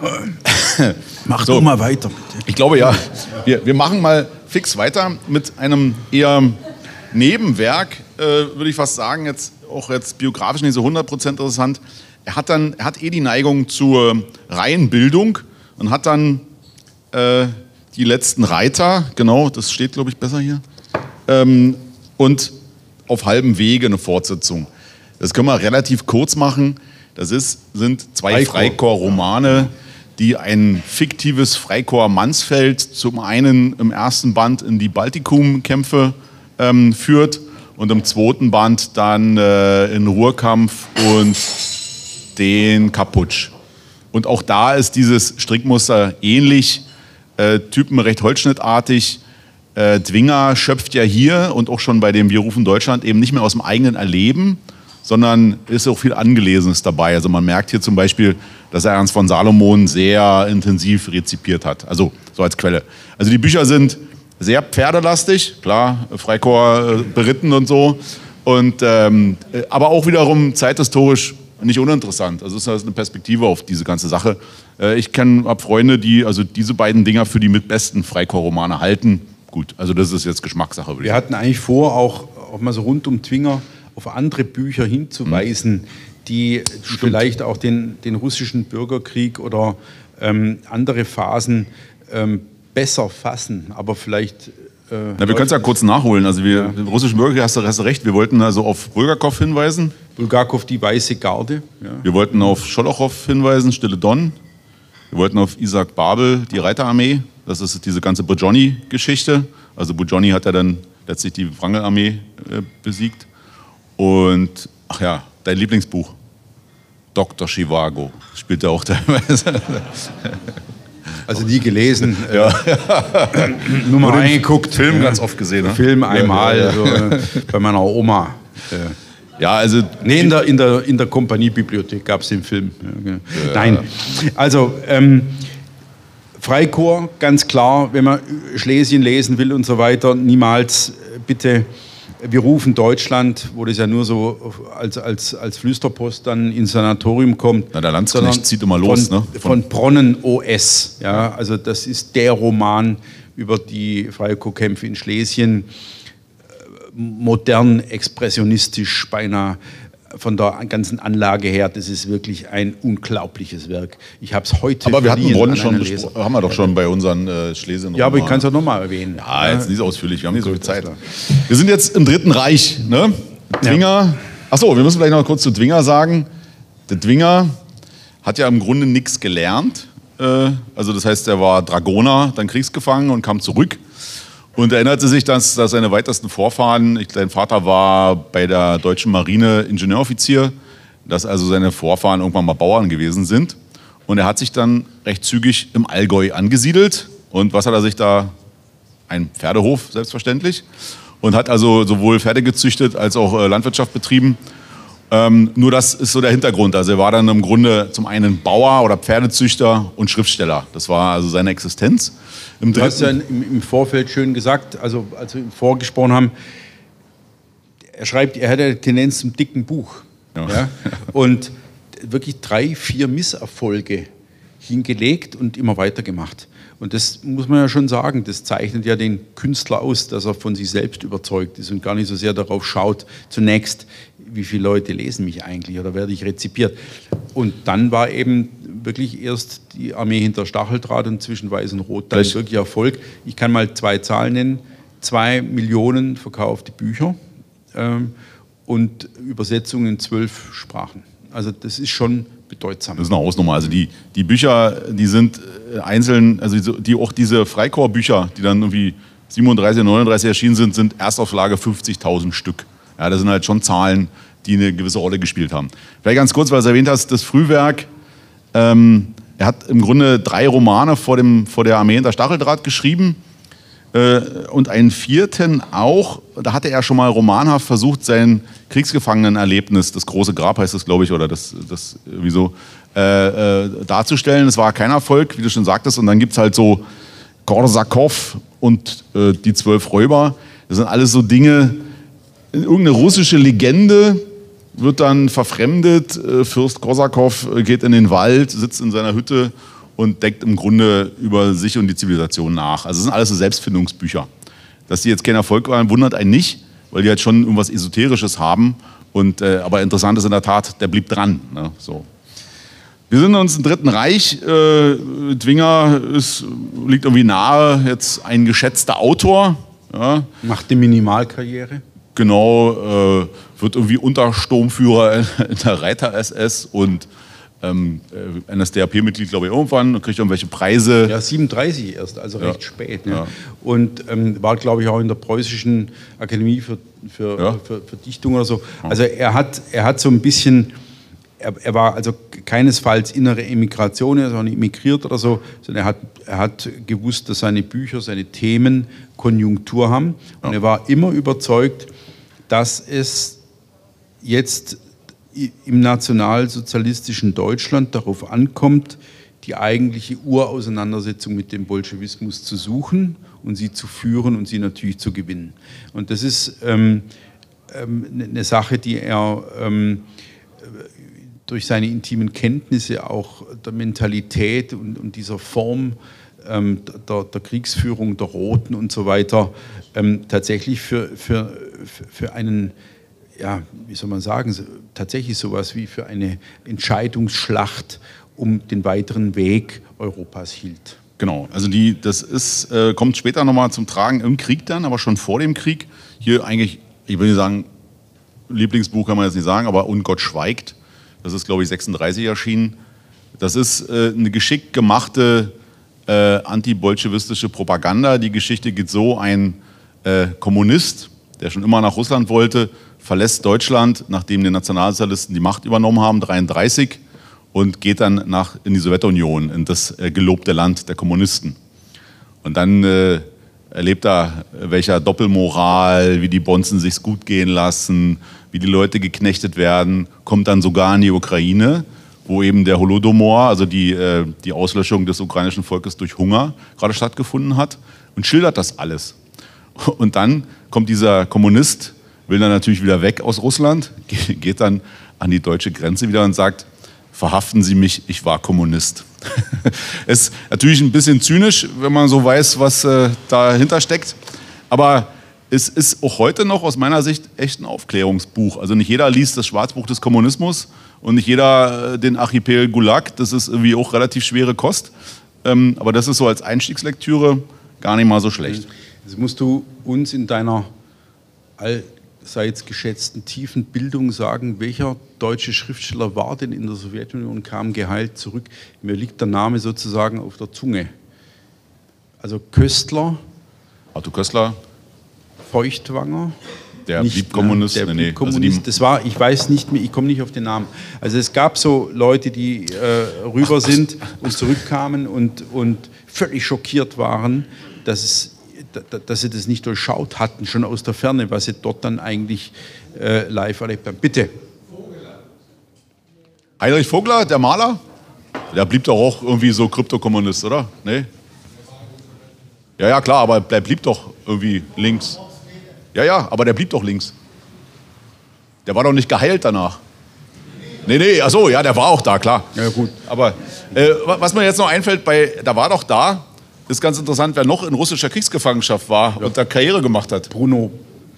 S2: Mach so. doch mal weiter.
S1: Bitte. Ich glaube ja. Wir, wir machen mal fix weiter mit einem eher Nebenwerk, äh, würde ich fast sagen, jetzt auch jetzt biografisch nicht so 100% interessant. Er hat dann, er hat eh die Neigung zur Reihenbildung und hat dann äh, die letzten Reiter, genau, das steht glaube ich besser hier, ähm, und auf halbem Wege eine Fortsetzung. Das können wir relativ kurz machen. Das ist, sind zwei Freikorps-Romane, die ein fiktives Freikorps Mansfeld zum einen im ersten Band in die Baltikumkämpfe ähm, führt und im zweiten Band dann äh, in Ruhrkampf und den Kaputsch. Und auch da ist dieses Strickmuster ähnlich, äh, Typen recht holzschnittartig. Äh, Dwinger schöpft ja hier und auch schon bei dem Wir rufen Deutschland eben nicht mehr aus dem eigenen Erleben, sondern ist auch viel Angelesenes dabei. Also man merkt hier zum Beispiel, dass er Ernst von Salomon sehr intensiv rezipiert hat. Also so als Quelle. Also die Bücher sind sehr pferdelastig, klar, Freikorps äh, beritten und so. Und, ähm, äh, aber auch wiederum zeithistorisch nicht uninteressant. Also es ist eine Perspektive auf diese ganze Sache. Äh, ich kenne Freunde, die also diese beiden Dinger für die mitbesten Freikorps-Romane halten. Gut, also das ist jetzt Geschmackssache.
S2: Wir hatten eigentlich vor, auch, auch mal so rund um Twinger auf andere Bücher hinzuweisen, mhm. die Stimmt. vielleicht auch den, den russischen Bürgerkrieg oder ähm, andere Phasen ähm, besser fassen, aber vielleicht.
S1: Äh, Na, wir können es ja kurz nachholen. Also wir, ja. russischen Bürger, hast du, hast du recht, wir wollten also auf Bulgakov hinweisen.
S2: Bulgakov, die Weiße Garde.
S1: Ja. Wir wollten auf Scholochow hinweisen, Stille Don. Wir wollten auf Isaac Babel, die Reiterarmee. Das ist diese ganze Bujoni-Geschichte. Also Bujoni hat ja dann letztlich die Wrangelarmee äh, besiegt. Und, ach ja, dein Lieblingsbuch. Dr. Chivago spielt er auch teilweise.
S2: Also nie gelesen.
S1: Ja.
S2: Äh, nur mal reingeguckt.
S1: Film ganz oft gesehen. Ne?
S2: Film einmal ja, ja. Also, bei meiner Oma.
S1: Ja, also.
S2: Nee, in der, in der, in der Kompaniebibliothek gab es den Film. Nein. Also, ähm, Freikorps, ganz klar, wenn man Schlesien lesen will und so weiter, niemals äh, bitte wir rufen Deutschland, wo das ja nur so als, als, als Flüsterpost dann ins Sanatorium kommt.
S1: Na, der Landsknecht zieht immer los,
S2: von,
S1: ne?
S2: Von, von Bronnen OS. Ja, also das ist der Roman über die Freikorpskämpfe in Schlesien. Modern, expressionistisch, beinahe von der ganzen Anlage her, das ist wirklich ein unglaubliches Werk. Ich habe es heute.
S1: Aber wir hatten Bonn schon besprochen, haben wir doch schon bei unseren äh, Schlesien.
S2: Ja, aber ich kann es auch nochmal erwähnen.
S1: Ja, jetzt nicht so ausführlich, wir haben nicht so viel Zeit. Wir sind jetzt im Dritten Reich. Ne? Dwinger. Ja. Achso, wir müssen vielleicht noch kurz zu Dwinger sagen. Der Dwinger hat ja im Grunde nichts gelernt. Äh, also das heißt, er war Dragoner, dann Kriegsgefangen und kam zurück und erinnerte sich, dass, dass seine weitesten Vorfahren, sein Vater war bei der deutschen Marine Ingenieuroffizier, dass also seine Vorfahren irgendwann mal Bauern gewesen sind. Und er hat sich dann recht zügig im Allgäu angesiedelt. Und was hat er sich da? Ein Pferdehof, selbstverständlich. Und hat also sowohl Pferde gezüchtet als auch äh, Landwirtschaft betrieben. Ähm, nur das ist so der Hintergrund. Also er war dann im Grunde zum einen Bauer oder Pferdezüchter und Schriftsteller. Das war also seine Existenz.
S2: Im du hast ja im, Vorfeld schön gesagt, also als wir vorgesprochen haben, er schreibt, er hat eine Tendenz zum dicken Buch. Ja. ja. Und wirklich drei, vier Misserfolge hingelegt und immer weitergemacht. Und das muss man ja schon sagen, das zeichnet ja den Künstler aus, dass er von sich selbst überzeugt ist und gar nicht so sehr darauf schaut, zunächst, wie viele Leute lesen mich eigentlich oder werde ich rezipiert. Und dann war eben wirklich erst die Armee hinter Stacheldraht und zwischen Weiß und Rot dann wirklich Erfolg. Ich kann mal zwei Zahlen nennen. Zwei Millionen verkaufte Bücher ähm, und Übersetzungen in zwölf Sprachen. Also das ist schon bedeutsam.
S1: Das ist eine Hausnummer. Also die, die Bücher, die sind äh, einzeln, also die, auch diese Freikorps-Bücher, die dann irgendwie 37, 39 erschienen sind, sind Erstauflage 50.000 Stück. Ja, das sind halt schon Zahlen, die eine gewisse Rolle gespielt haben. Vielleicht ganz kurz, weil du erwähnt hast, das Frühwerk. Ähm, er hat im Grunde drei Romane vor, dem, vor der Armee hinter Stacheldraht geschrieben äh, und einen vierten auch. Da hatte er schon mal romanhaft versucht, sein Kriegsgefangenenerlebnis, das große Grab heißt es, glaube ich, oder das, das wieso, äh, äh, darzustellen. Es war kein Erfolg, wie du schon sagtest. Und dann gibt es halt so Korsakow und äh, die zwölf Räuber. Das sind alles so Dinge, irgendeine russische Legende wird dann verfremdet. Äh, Fürst Korsakow äh, geht in den Wald, sitzt in seiner Hütte und denkt im Grunde über sich und die Zivilisation nach. Also es sind alles so Selbstfindungsbücher. Dass die jetzt kein Erfolg waren, wundert einen nicht, weil die halt schon irgendwas Esoterisches haben. Und, äh, aber interessant ist in der Tat, der blieb dran. Ne? So. Wir sind uns im Dritten Reich. Äh, Dwinger ist, liegt irgendwie nahe, jetzt ein geschätzter Autor
S2: Ja. Macht eine Minimalkarriere.
S1: Genau, äh, wird irgendwie Untersturmführer in der Reiter-SS und ähm, äh, NSDAP-Mitglied, glaube ich, irgendwann und kriegt irgendwelche Preise.
S2: Ja, 37 erst, also recht ja. spät. Ne? Ja. Und ähm, war, glaube ich, auch in der Preußischen Akademie für, für, ja. für, für, Dichtung oder so. Also er hat, er hat so ein bisschen, er, er war also keinesfalls innere Emigration, er ist auch nicht emigriert oder so, sondern er hat, er hat gewusst, dass seine Bücher, seine Themen Konjunktur haben. Und er war immer überzeugt, dass es jetzt im nationalsozialistischen Deutschland darauf ankommt, die eigentliche Urauseinandersetzung mit dem Bolschewismus zu suchen und sie zu führen und sie natürlich zu gewinnen. Und das ist ähm, ähm, eine ne Sache, die er ähm, durch seine intimen Kenntnisse auch der Mentalität und, und dieser Form ähm, der, der, Kriegsführung der Roten und so weiter ähm, tatsächlich für, für, für einen ja, wie soll man sagen, tatsächlich sowas wie für eine Entscheidungsschlacht um den weiteren Weg Europas hielt.
S1: Genau, also die, das ist, äh, kommt später nochmal zum Tragen im Krieg dann, aber schon vor dem Krieg. Hier eigentlich, ich will nicht sagen, Lieblingsbuch kann man jetzt nicht sagen, aber Und Gott schweigt. Das ist, glaube ich, 36 erschienen. Das ist äh, eine geschickt gemachte äh, antibolschewistische Propaganda. Die Geschichte geht so, ein äh, Kommunist, der schon immer nach Russland wollte, verlässt Deutschland, nachdem die Nationalsozialisten die Macht übernommen haben, 1933, und geht dann nach, in die Sowjetunion, in das äh, gelobte Land der Kommunisten. Und dann äh, erlebt er, welcher Doppelmoral, wie die Bonzen sich's gut gehen lassen, wie die Leute geknechtet werden, kommt dann sogar in die Ukraine, wo eben der Holodomor, also die, äh, die Auslöschung des ukrainischen Volkes durch Hunger gerade stattgefunden hat und schildert das alles. Und dann kommt dieser Kommunist will dann natürlich wieder weg aus Russland, geht dann an die deutsche Grenze wieder und sagt, verhaften Sie mich, ich war Kommunist. ist natürlich ein bisschen zynisch, wenn man so weiß, was äh, dahinter steckt. Aber es ist auch heute noch aus meiner Sicht echt ein Aufklärungsbuch. Also nicht jeder liest das Schwarzbuch des Kommunismus und nicht jeder äh, den Archipel Gulag. Das ist irgendwie auch relativ schwere Kost. Ähm, aber das ist so als Einstiegslektüre gar nicht mal so schlecht.
S2: Jetzt musst du uns in deiner all allseits geschätzten tiefen Bildung sagen, welcher deutsche Schriftsteller war denn in der Sowjetunion, kam geheilt zurück. Mir liegt der Name sozusagen auf der Zunge. Also Köstler.
S1: Arthur Köstler.
S2: Feuchtwanger.
S1: Der nicht, blieb Kommunist.
S2: Der blieb Kommunist. Also das war, ich weiß nicht mehr, ich komme nicht auf den Namen. Also es gab so Leute, die äh, rüber sind und zurückkamen und, und völlig schockiert waren, dass es dass sie das nicht durchschaut hatten, schon aus der Ferne, was sie dort dann eigentlich äh, live erlebt haben. Bitte.
S1: Heinrich Vogler, der Maler, der blieb doch auch irgendwie so Kryptokommunist, oder? Nee? Ja, ja, klar, aber der blieb doch irgendwie links. Ja, ja, aber der blieb doch links. Der war doch nicht geheilt danach. Nee, nee, achso, ja, der war auch da, klar.
S2: Ja, gut.
S1: Aber äh, was mir jetzt noch einfällt, bei, da war doch da, ist ganz interessant, wer noch in russischer Kriegsgefangenschaft war ja. und da Karriere gemacht hat.
S2: Bruno.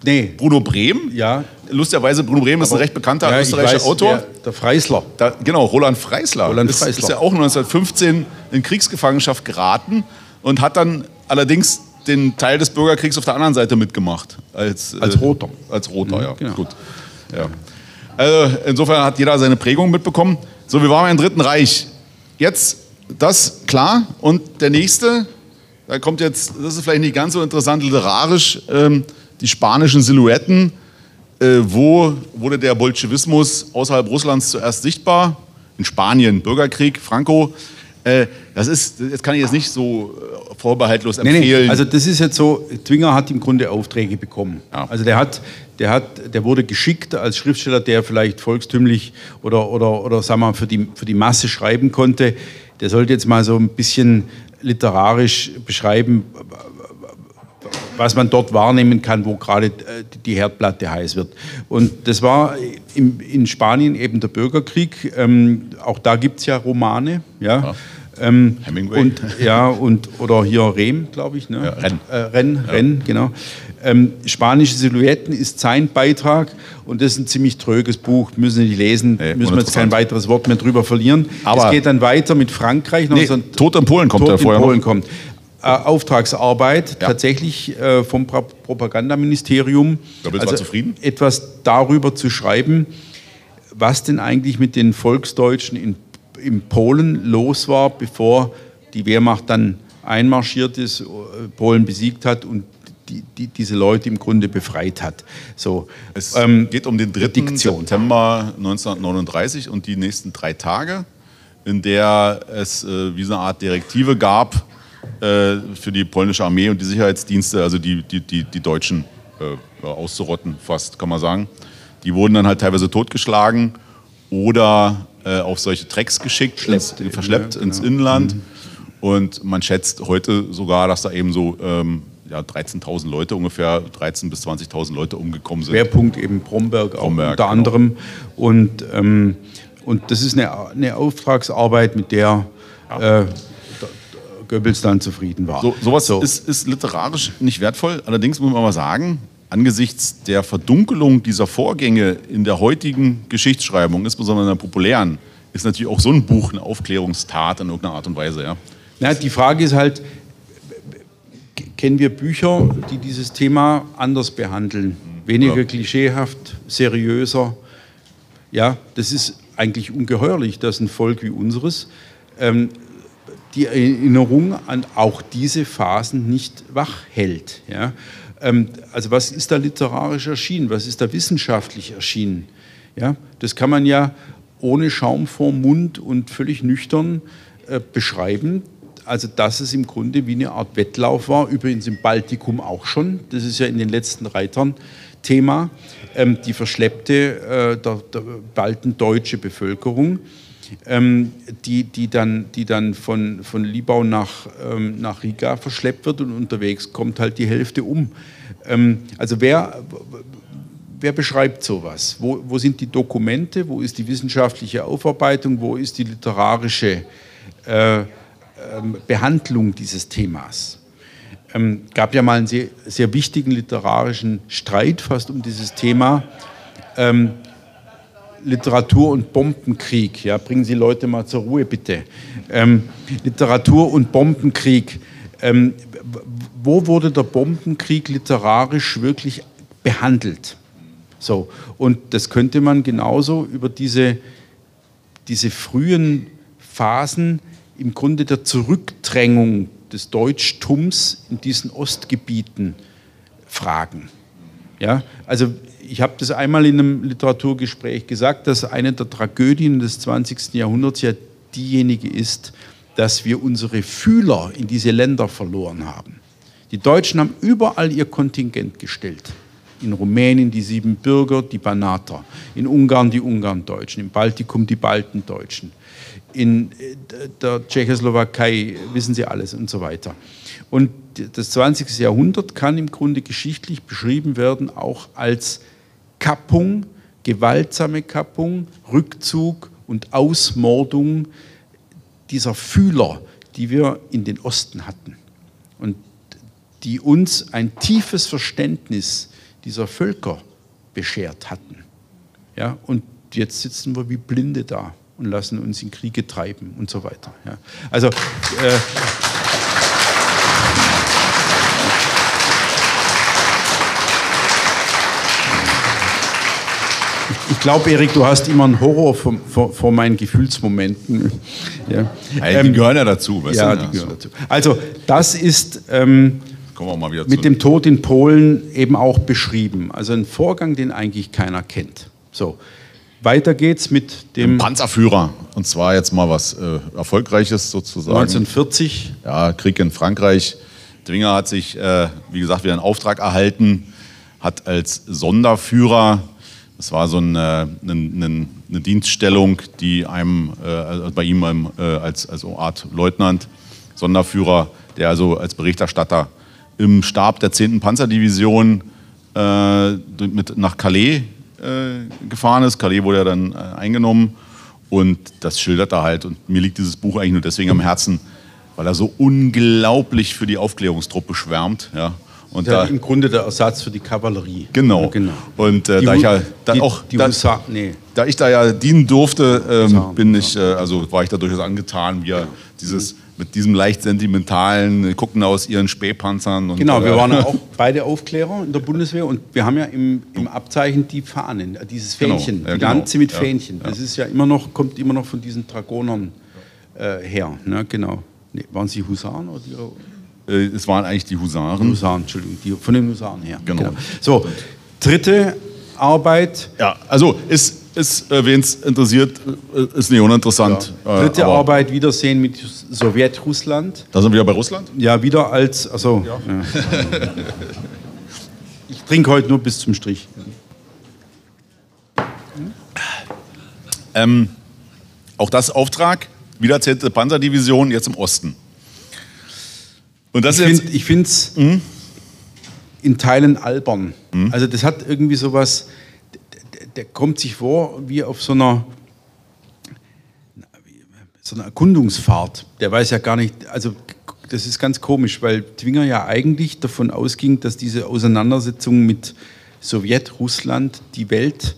S2: Nee.
S1: Bruno Brehm?
S2: Ja.
S1: Lustigerweise, Bruno Brehm ist ein recht bekannter ja, österreichischer weiß, Autor. Der,
S2: der Freisler.
S1: Da, genau, Roland Freisler.
S2: Roland Freisler. Ist,
S1: ist ja auch 1915 in Kriegsgefangenschaft geraten und hat dann allerdings den Teil des Bürgerkriegs auf der anderen Seite mitgemacht. Als,
S2: als äh, Roter.
S1: Als Roter, mhm, ja. Genau. Gut. Ja. Also insofern hat jeder seine Prägung mitbekommen. So, wir waren im Dritten Reich. Jetzt das klar und der nächste da kommt jetzt, das ist vielleicht nicht ganz so interessant literarisch, ähm, die spanischen Silhouetten. Äh, wo wurde der Bolschewismus außerhalb Russlands zuerst sichtbar? In Spanien, Bürgerkrieg, Franco. Äh, das ist, jetzt kann ich jetzt nicht so äh, vorbehaltlos empfehlen. Nee, nee.
S2: Also das ist jetzt so, Twinger hat im Grunde Aufträge bekommen. Ja. Also der hat, der hat, der wurde geschickt als Schriftsteller, der vielleicht volkstümlich oder, oder, oder sagen wir, für die, für die Masse schreiben konnte. Der sollte jetzt mal so ein bisschen literarisch beschreiben, was man dort wahrnehmen kann, wo gerade äh, die Herdplatte heiß wird. Und das war in Spanien eben der Bürgerkrieg. Ähm, auch da gibt es ja Romane. Ja. ja. Ähm, Hemingway. Und, ja, und, oder hier Rehm, glaube ich. Ne? Ja, Renn. Äh, Renn, ja. Renn, genau. Ähm, Spanische Silhouetten ist sein Beitrag und das ist ein ziemlich tröges Buch, müssen Sie nicht lesen, nee, müssen wir jetzt kein weiteres Wort mehr drüber verlieren. Aber es geht dann weiter mit Frankreich.
S1: Nee, Tod in Polen kommt
S2: Tod in vorher Polen noch. kommt. äh, Auftragsarbeit ja. tatsächlich äh, vom Pro Propagandaministerium.
S1: Da also zufrieden?
S2: Etwas darüber zu schreiben, was denn eigentlich mit den Volksdeutschen in, in Polen los war, bevor die Wehrmacht dann einmarschiert ist, äh, Polen besiegt hat und die, die, diese Leute im Grunde befreit hat. So,
S1: es ähm, geht um den 3. Diktion. September 1939 und die nächsten drei Tage, in der es äh, wie so eine Art Direktive gab äh, für die polnische Armee und die Sicherheitsdienste, also die, die, die, die Deutschen äh, auszurotten, fast kann man sagen. Die wurden dann halt teilweise totgeschlagen oder äh, auf solche Trecks geschickt, ins, verschleppt ja, genau. ins Inland. Mhm. Und man schätzt heute sogar, dass da eben so ähm, ja, 13.000 Leute ungefähr, 13.000 bis 20.000 Leute umgekommen sind.
S2: Schwerpunkt eben Bromberg, Bromberg unter genau. anderem. Und, ähm, und das ist eine, eine Auftragsarbeit, mit der ja. äh, Goebbels dann zufrieden war.
S1: So, sowas so. Ist, ist literarisch nicht wertvoll. Allerdings muss man mal sagen, angesichts der Verdunkelung dieser Vorgänge in der heutigen Geschichtsschreibung, insbesondere in der populären, ist natürlich auch so ein Buch eine Aufklärungstat in irgendeiner Art und Weise. Ja.
S2: Na, die Frage ist halt, kennen wir Bücher, die dieses Thema anders behandeln? Weniger ja. klischeehaft, seriöser. Ja, das ist eigentlich ungeheuerlich, dass ein Volk wie unseres ähm, die Erinnerung an auch diese Phasen nicht wach hält. Ja? Ähm, also was ist da literarisch erschienen? Was ist da wissenschaftlich erschienen? Ja? Das kann man ja ohne Schaum vorm Mund und völlig nüchtern äh, beschreiben also dass es im Grunde wie eine Art Wettlauf war, übrigens im Baltikum auch schon, das ist ja in den letzten Reitern Thema, ähm, die verschleppte äh, der, der baltendeutsche Bevölkerung, ähm, die, die dann, die dann von, von Libau nach, ähm, nach Riga verschleppt wird und unterwegs kommt halt die Hälfte um. Ähm, also wer, wer beschreibt sowas? Wo, wo sind die Dokumente? Wo ist die wissenschaftliche Aufarbeitung? Wo ist die literarische äh, ähm, Behandlung dieses Themas. Ähm, gab ja mal einen sehr, sehr wichtigen literarischen Streit fast um dieses Thema. Ähm, Literatur und Bombenkrieg. Ja, bringen Sie Leute mal zur Ruhe, bitte. Ähm, Literatur und Bombenkrieg. Ähm, wo wurde der Bombenkrieg literarisch wirklich behandelt? So, und das könnte man genauso über diese, diese frühen Phasen im Grunde der Zurückdrängung des Deutschtums in diesen Ostgebieten fragen. Ja, also ich habe das einmal in einem Literaturgespräch gesagt, dass eine der Tragödien des 20. Jahrhunderts ja diejenige ist, dass wir unsere Fühler in diese Länder verloren haben. Die Deutschen haben überall ihr Kontingent gestellt. In Rumänien die Siebenbürger, die Banater. In Ungarn die Ungarndeutschen. Im Baltikum die Baltendeutschen in äh, der Tschechoslowakei, wissen Sie alles und so weiter. Und das 20. Jahrhundert kann im Grunde geschichtlich beschrieben werden auch als Kappung, gewaltsame Kappung, Rückzug und Ausmordung dieser Fühler, die wir in den Osten hatten und die uns ein tiefes Verständnis dieser Völker beschert hatten. Ja, und jetzt sitzen wir wie Blinde da und lassen uns in Kriege treiben und so weiter. Ja. Also äh, ich glaube, Erik, du hast immer einen Horror vor, vor, vor meinen Gefühlsmomenten.
S1: Ja. Ja, die ähm, gehören ja dazu.
S2: ja, die gehören dazu. Also das ist ähm, mit dem Tod in Polen eben auch beschrieben. Also ein Vorgang, den eigentlich keiner kennt. So. Weiter geht's mit dem Ein
S1: Panzerführer. Und zwar jetzt mal was äh, Erfolgreiches sozusagen.
S2: 1940.
S1: Ja, Krieg in Frankreich. Dwinger hat sich, äh, wie gesagt, wieder einen Auftrag erhalten, hat als Sonderführer, das war so eine, eine, eine Dienststellung, die einem, äh, also bei ihm ähm, äh, als, als Art Leutnant, Sonderführer, der also als Berichterstatter im Stab der 10. Panzerdivision äh, mit nach Calais äh, gefahren ist. Calais wurde ja dann äh, eingenommen und das schildert er halt. Und mir liegt dieses Buch eigentlich nur deswegen am Herzen, weil er so unglaublich für die Aufklärungstruppe schwärmt. Ja?
S2: Und da, im Grunde der Ersatz für die Kavallerie.
S1: Genau. Ja, genau. Und äh, da ich ja dann die, auch
S2: die Husar, nee.
S1: da ich da ja dienen durfte, ähm, bin ich äh, also war ich da durchaus angetan, wie er dieses mit diesem leicht sentimentalen gucken aus ihren Spähpanzern.
S2: Und, genau, wir äh, waren auch beide Aufklärer in der Bundeswehr und wir haben ja im, im Abzeichen die Fahnen, äh, dieses genau, Fähnchen, genau, ja, die Lanze mit Fähnchen. Ja, das ist ja immer noch, kommt immer noch von diesen Dragonern äh, her. Ne? Genau. Nee, waren Sie Husaren oder
S1: die, äh, Es waren eigentlich die Husaren.
S2: Husaren, Entschuldigung, die, von den Husaren her. Genau. genau. So, dritte Arbeit.
S1: Ja, also ist ist, äh, wen es interessiert, äh, ist nicht uninteressant.
S2: Ja. Dritte Arbeit, Wiedersehen mit Sowjetrussland.
S1: Da sind wir wieder bei Russland?
S2: Ja, wieder als, also. Ja. Ja. ich trinke heute nur bis zum Strich.
S1: Ähm, auch das Auftrag, wieder 10. Panzerdivision, jetzt im Osten.
S2: Und das ich finde es mhm. in Teilen albern. Mhm. Also das hat irgendwie sowas der kommt sich vor wie auf so einer, so einer Erkundungsfahrt. Der weiß ja gar nicht, also das ist ganz komisch, weil Twinger ja eigentlich davon ausging, dass diese Auseinandersetzung mit Sowjetrussland die Welt,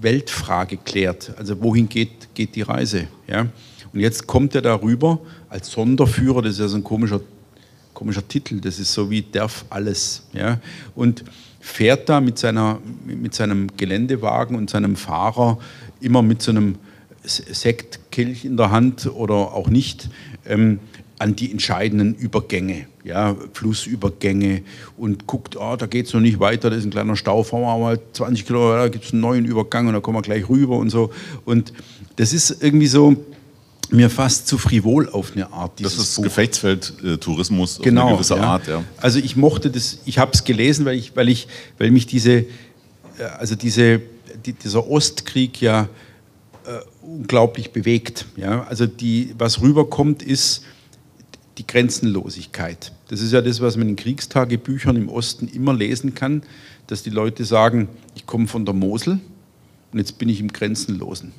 S2: Weltfrage klärt. Also wohin geht, geht die Reise? Ja? Und jetzt kommt er darüber als Sonderführer, das ist ja so ein komischer, komischer Titel, das ist so wie darf alles. Ja? Und fährt da mit, seiner, mit seinem Geländewagen und seinem Fahrer immer mit so einem Sektkelch in der Hand oder auch nicht ähm, an die entscheidenden Übergänge, ja, Flussübergänge und guckt, oh, da geht es noch nicht weiter, da ist ein kleiner Stau, fahren wir mal 20 Kilometer, da gibt es einen neuen Übergang und da kommen wir gleich rüber und so. Und das ist irgendwie so, mir fast zu frivol auf eine Art.
S1: Das ist Buch. Gefechtsfeld äh, Tourismus
S2: genau, auf eine gewisse ja. Art. Ja. Also ich mochte das, ich habe es gelesen, weil ich, weil ich, weil mich diese, äh, also diese, die, dieser Ostkrieg ja äh, unglaublich bewegt. Ja. Also die, was rüberkommt, ist die Grenzenlosigkeit. Das ist ja das, was man in Kriegstagebüchern im Osten immer lesen kann, dass die Leute sagen, ich komme von der Mosel und jetzt bin ich im Grenzenlosen.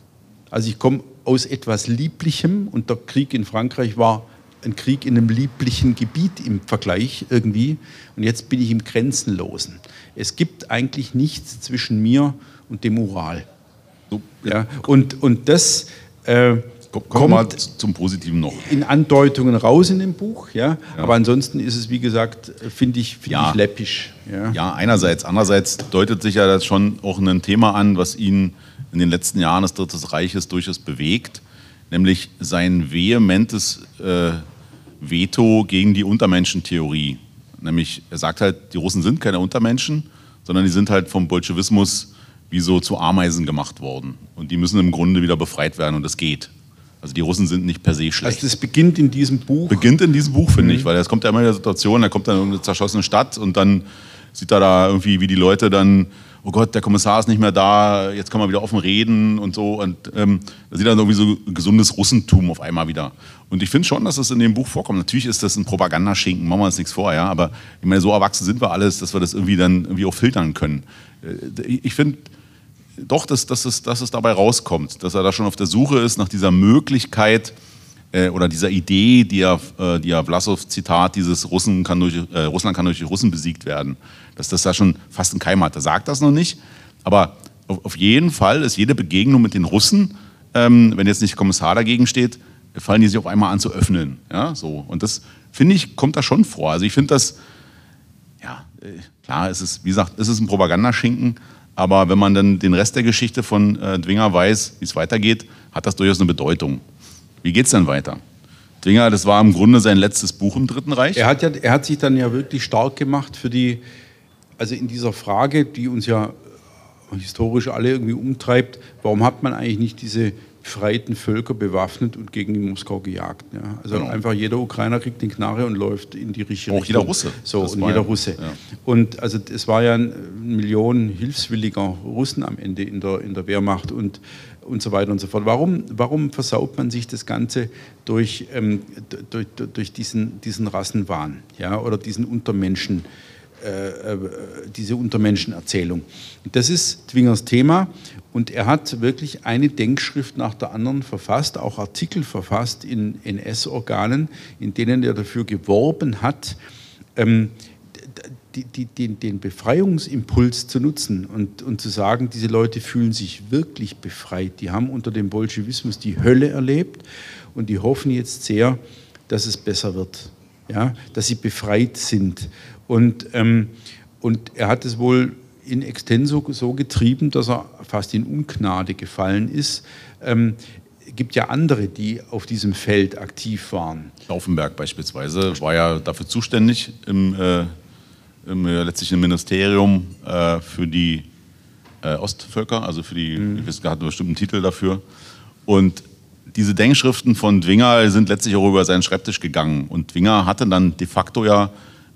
S2: Also ich komme aus etwas Lieblichem und der Krieg in Frankreich war ein Krieg in einem lieblichen Gebiet im Vergleich irgendwie und jetzt bin ich im Grenzenlosen. Es gibt eigentlich nichts zwischen mir und dem Ural. Ja, und, und das äh,
S1: Kommen kommt zum Positiven noch.
S2: In Andeutungen raus in dem Buch, ja. ja. Aber ansonsten ist es, wie gesagt, finde ich, find ja. ich läppisch.
S1: Ja. ja, einerseits. Andererseits deutet sich ja das schon auch ein Thema an, was ihn in den letzten Jahren des Dritten Reiches durchaus bewegt, nämlich sein vehementes äh, Veto gegen die Untermenschentheorie. Nämlich, er sagt halt, die Russen sind keine Untermenschen, sondern die sind halt vom Bolschewismus wie so zu Ameisen gemacht worden. Und die müssen im Grunde wieder befreit werden und das geht. Also die Russen sind nicht per se schlecht. Also
S2: das beginnt in diesem Buch?
S1: Beginnt in diesem Buch, finde mhm. ich, weil es kommt ja immer in der Situation, da kommt dann irgendeine zerschossene Stadt und dann sieht er da irgendwie, wie die Leute dann oh Gott, der Kommissar ist nicht mehr da, jetzt kann man wieder offen reden und so. Und ähm, da sieht dann irgendwie so gesundes Russentum auf einmal wieder. Und ich finde schon, dass das in dem Buch vorkommt. Natürlich ist das ein Propagandaschinken, machen wir uns nichts vor, ja. Aber ich meine, so erwachsen sind wir alles, dass wir das irgendwie dann irgendwie auch filtern können. Äh, ich finde doch, dass, dass, es, dass es dabei rauskommt, dass er da schon auf der Suche ist nach dieser Möglichkeit, äh, oder dieser Idee, die ja, äh, die ja Vlasov Zitat, dieses Russen kann durch, äh, Russland kann durch die Russen besiegt werden, dass das da schon fast ein Keim hat. Er sagt das noch nicht, aber auf, auf jeden Fall ist jede Begegnung mit den Russen, ähm, wenn jetzt nicht Kommissar dagegen steht, fallen die sich auf einmal an zu öffnen. Ja, so. Und das, finde ich, kommt da schon vor. Also ich finde das, ja, äh, klar, es ist, wie gesagt, es ist ein Propagandaschinken, aber wenn man dann den Rest der Geschichte von äh, Dwinger weiß, wie es weitergeht, hat das durchaus eine Bedeutung. Wie geht es denn weiter? Dwinger, das war im Grunde sein letztes Buch im Dritten Reich.
S2: Er hat, ja, er hat sich dann ja wirklich stark gemacht für die, also in dieser Frage, die uns ja historisch alle irgendwie umtreibt, warum hat man eigentlich nicht diese befreiten Völker bewaffnet und gegen die Moskau gejagt. Ja. Also genau. einfach jeder Ukrainer kriegt den Knarre und läuft in die richtige
S1: Richtung. Auch jeder Russe.
S2: So, das und jeder ja, Russe. Ja. Und also es war ja eine Million hilfswilliger Russen am Ende in der, in der Wehrmacht und und so weiter und so fort. Warum, warum versaut man sich das Ganze durch, ähm, durch, durch diesen, diesen Rassenwahn ja, oder diesen Untermenschen, äh, äh, diese Untermenschenerzählung? Das ist Twingers Thema und er hat wirklich eine Denkschrift nach der anderen verfasst, auch Artikel verfasst in NS-Organen, in denen er dafür geworben hat, ähm, die, die, den, den, Befreiungsimpuls zu nutzen und, und zu sagen, diese Leute fühlen sich wirklich befreit. Die haben unter dem Bolschewismus die Hölle erlebt und die hoffen jetzt sehr, dass es besser wird, ja? dass sie befreit sind. Und, ähm, und er hat es wohl in extenso so getrieben, dass er fast in Ungnade gefallen ist. Ähm, gibt ja andere, die auf diesem Feld aktiv waren.
S1: Laufenberg beispielsweise war ja dafür zuständig im, äh, im äh, letztlich im Ministerium äh, für die äh, Ostvölker, also für die, mhm. ich hatte einen bestimmten Titel dafür. Und diese Denkschriften von Dwinger sind letztlich auch über seinen Schreibtisch gegangen. Und Dwinger hatte dann de facto ja,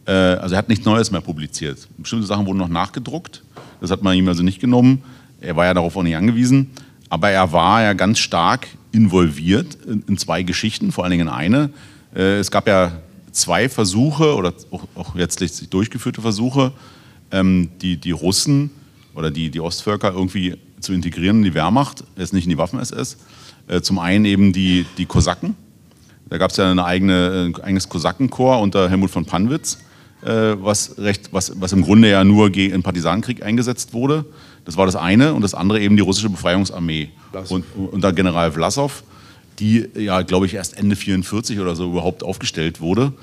S1: äh, also er hat nichts Neues mehr publiziert. Bestimmte Sachen wurden noch nachgedruckt. Das hat man ihm also nicht genommen. Er war ja darauf auch nicht angewiesen. Aber er war ja ganz stark involviert in, in zwei Geschichten, vor allen Dingen in eine. Äh, es gab ja zwei Versuche oder auch, auch letztlich durchgeführte Versuche, ähm, die, die Russen oder die, die Ostvölker irgendwie zu integrieren in die Wehrmacht, jetzt nicht in die Waffen-SS. Äh, zum einen eben die, die Kosaken. Da gab es ja eine eigene, ein eigenes Kosakenkorps unter Helmut von Panwitz, äh, was, recht, was, was im Grunde ja nur gegen den Partisanenkrieg eingesetzt wurde. Das war das eine. Und das andere eben die russische Befreiungsarmee und, unter General Vlasov, die ja, glaube ich, erst Ende 44 oder so überhaupt aufgestellt wurde.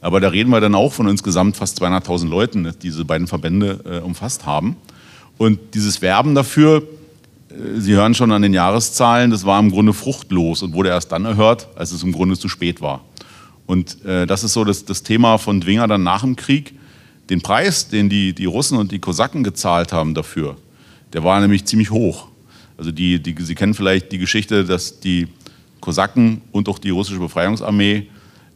S1: Aber da reden wir dann auch von insgesamt fast 200.000 Leuten, die diese beiden Verbände äh, umfasst haben. Und dieses Werben dafür, äh, Sie hören schon an den Jahreszahlen, das war im Grunde fruchtlos und wurde erst dann erhört, als es im Grunde zu spät war. Und äh, das ist so das, das Thema von Dwinger dann nach dem Krieg. Den Preis, den die, die Russen und die Kosaken gezahlt haben dafür, der war nämlich ziemlich hoch. Also die, die, Sie kennen vielleicht die Geschichte, dass die Kosaken und auch die russische Befreiungsarmee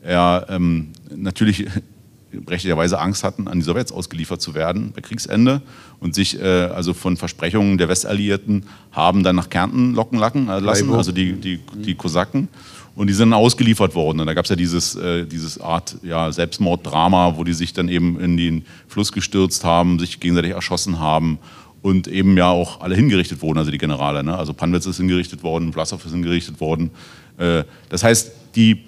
S1: ja, ähm, natürlich berechtigterweise Angst hatten, an die Sowjets ausgeliefert zu werden bei Kriegsende und sich äh, also von Versprechungen der Westalliierten haben dann nach Kärnten locken äh, lassen, also die, die, die Kosaken. Und die sind ausgeliefert worden. Und da gab es ja dieses, äh, dieses Art ja, Selbstmorddrama, wo die sich dann eben in den Fluss gestürzt haben, sich gegenseitig erschossen haben und eben ja auch alle hingerichtet wurden, also die Generale. Ne? Also Panwitz ist hingerichtet worden, Vlasov ist hingerichtet worden. Äh, das heißt, die,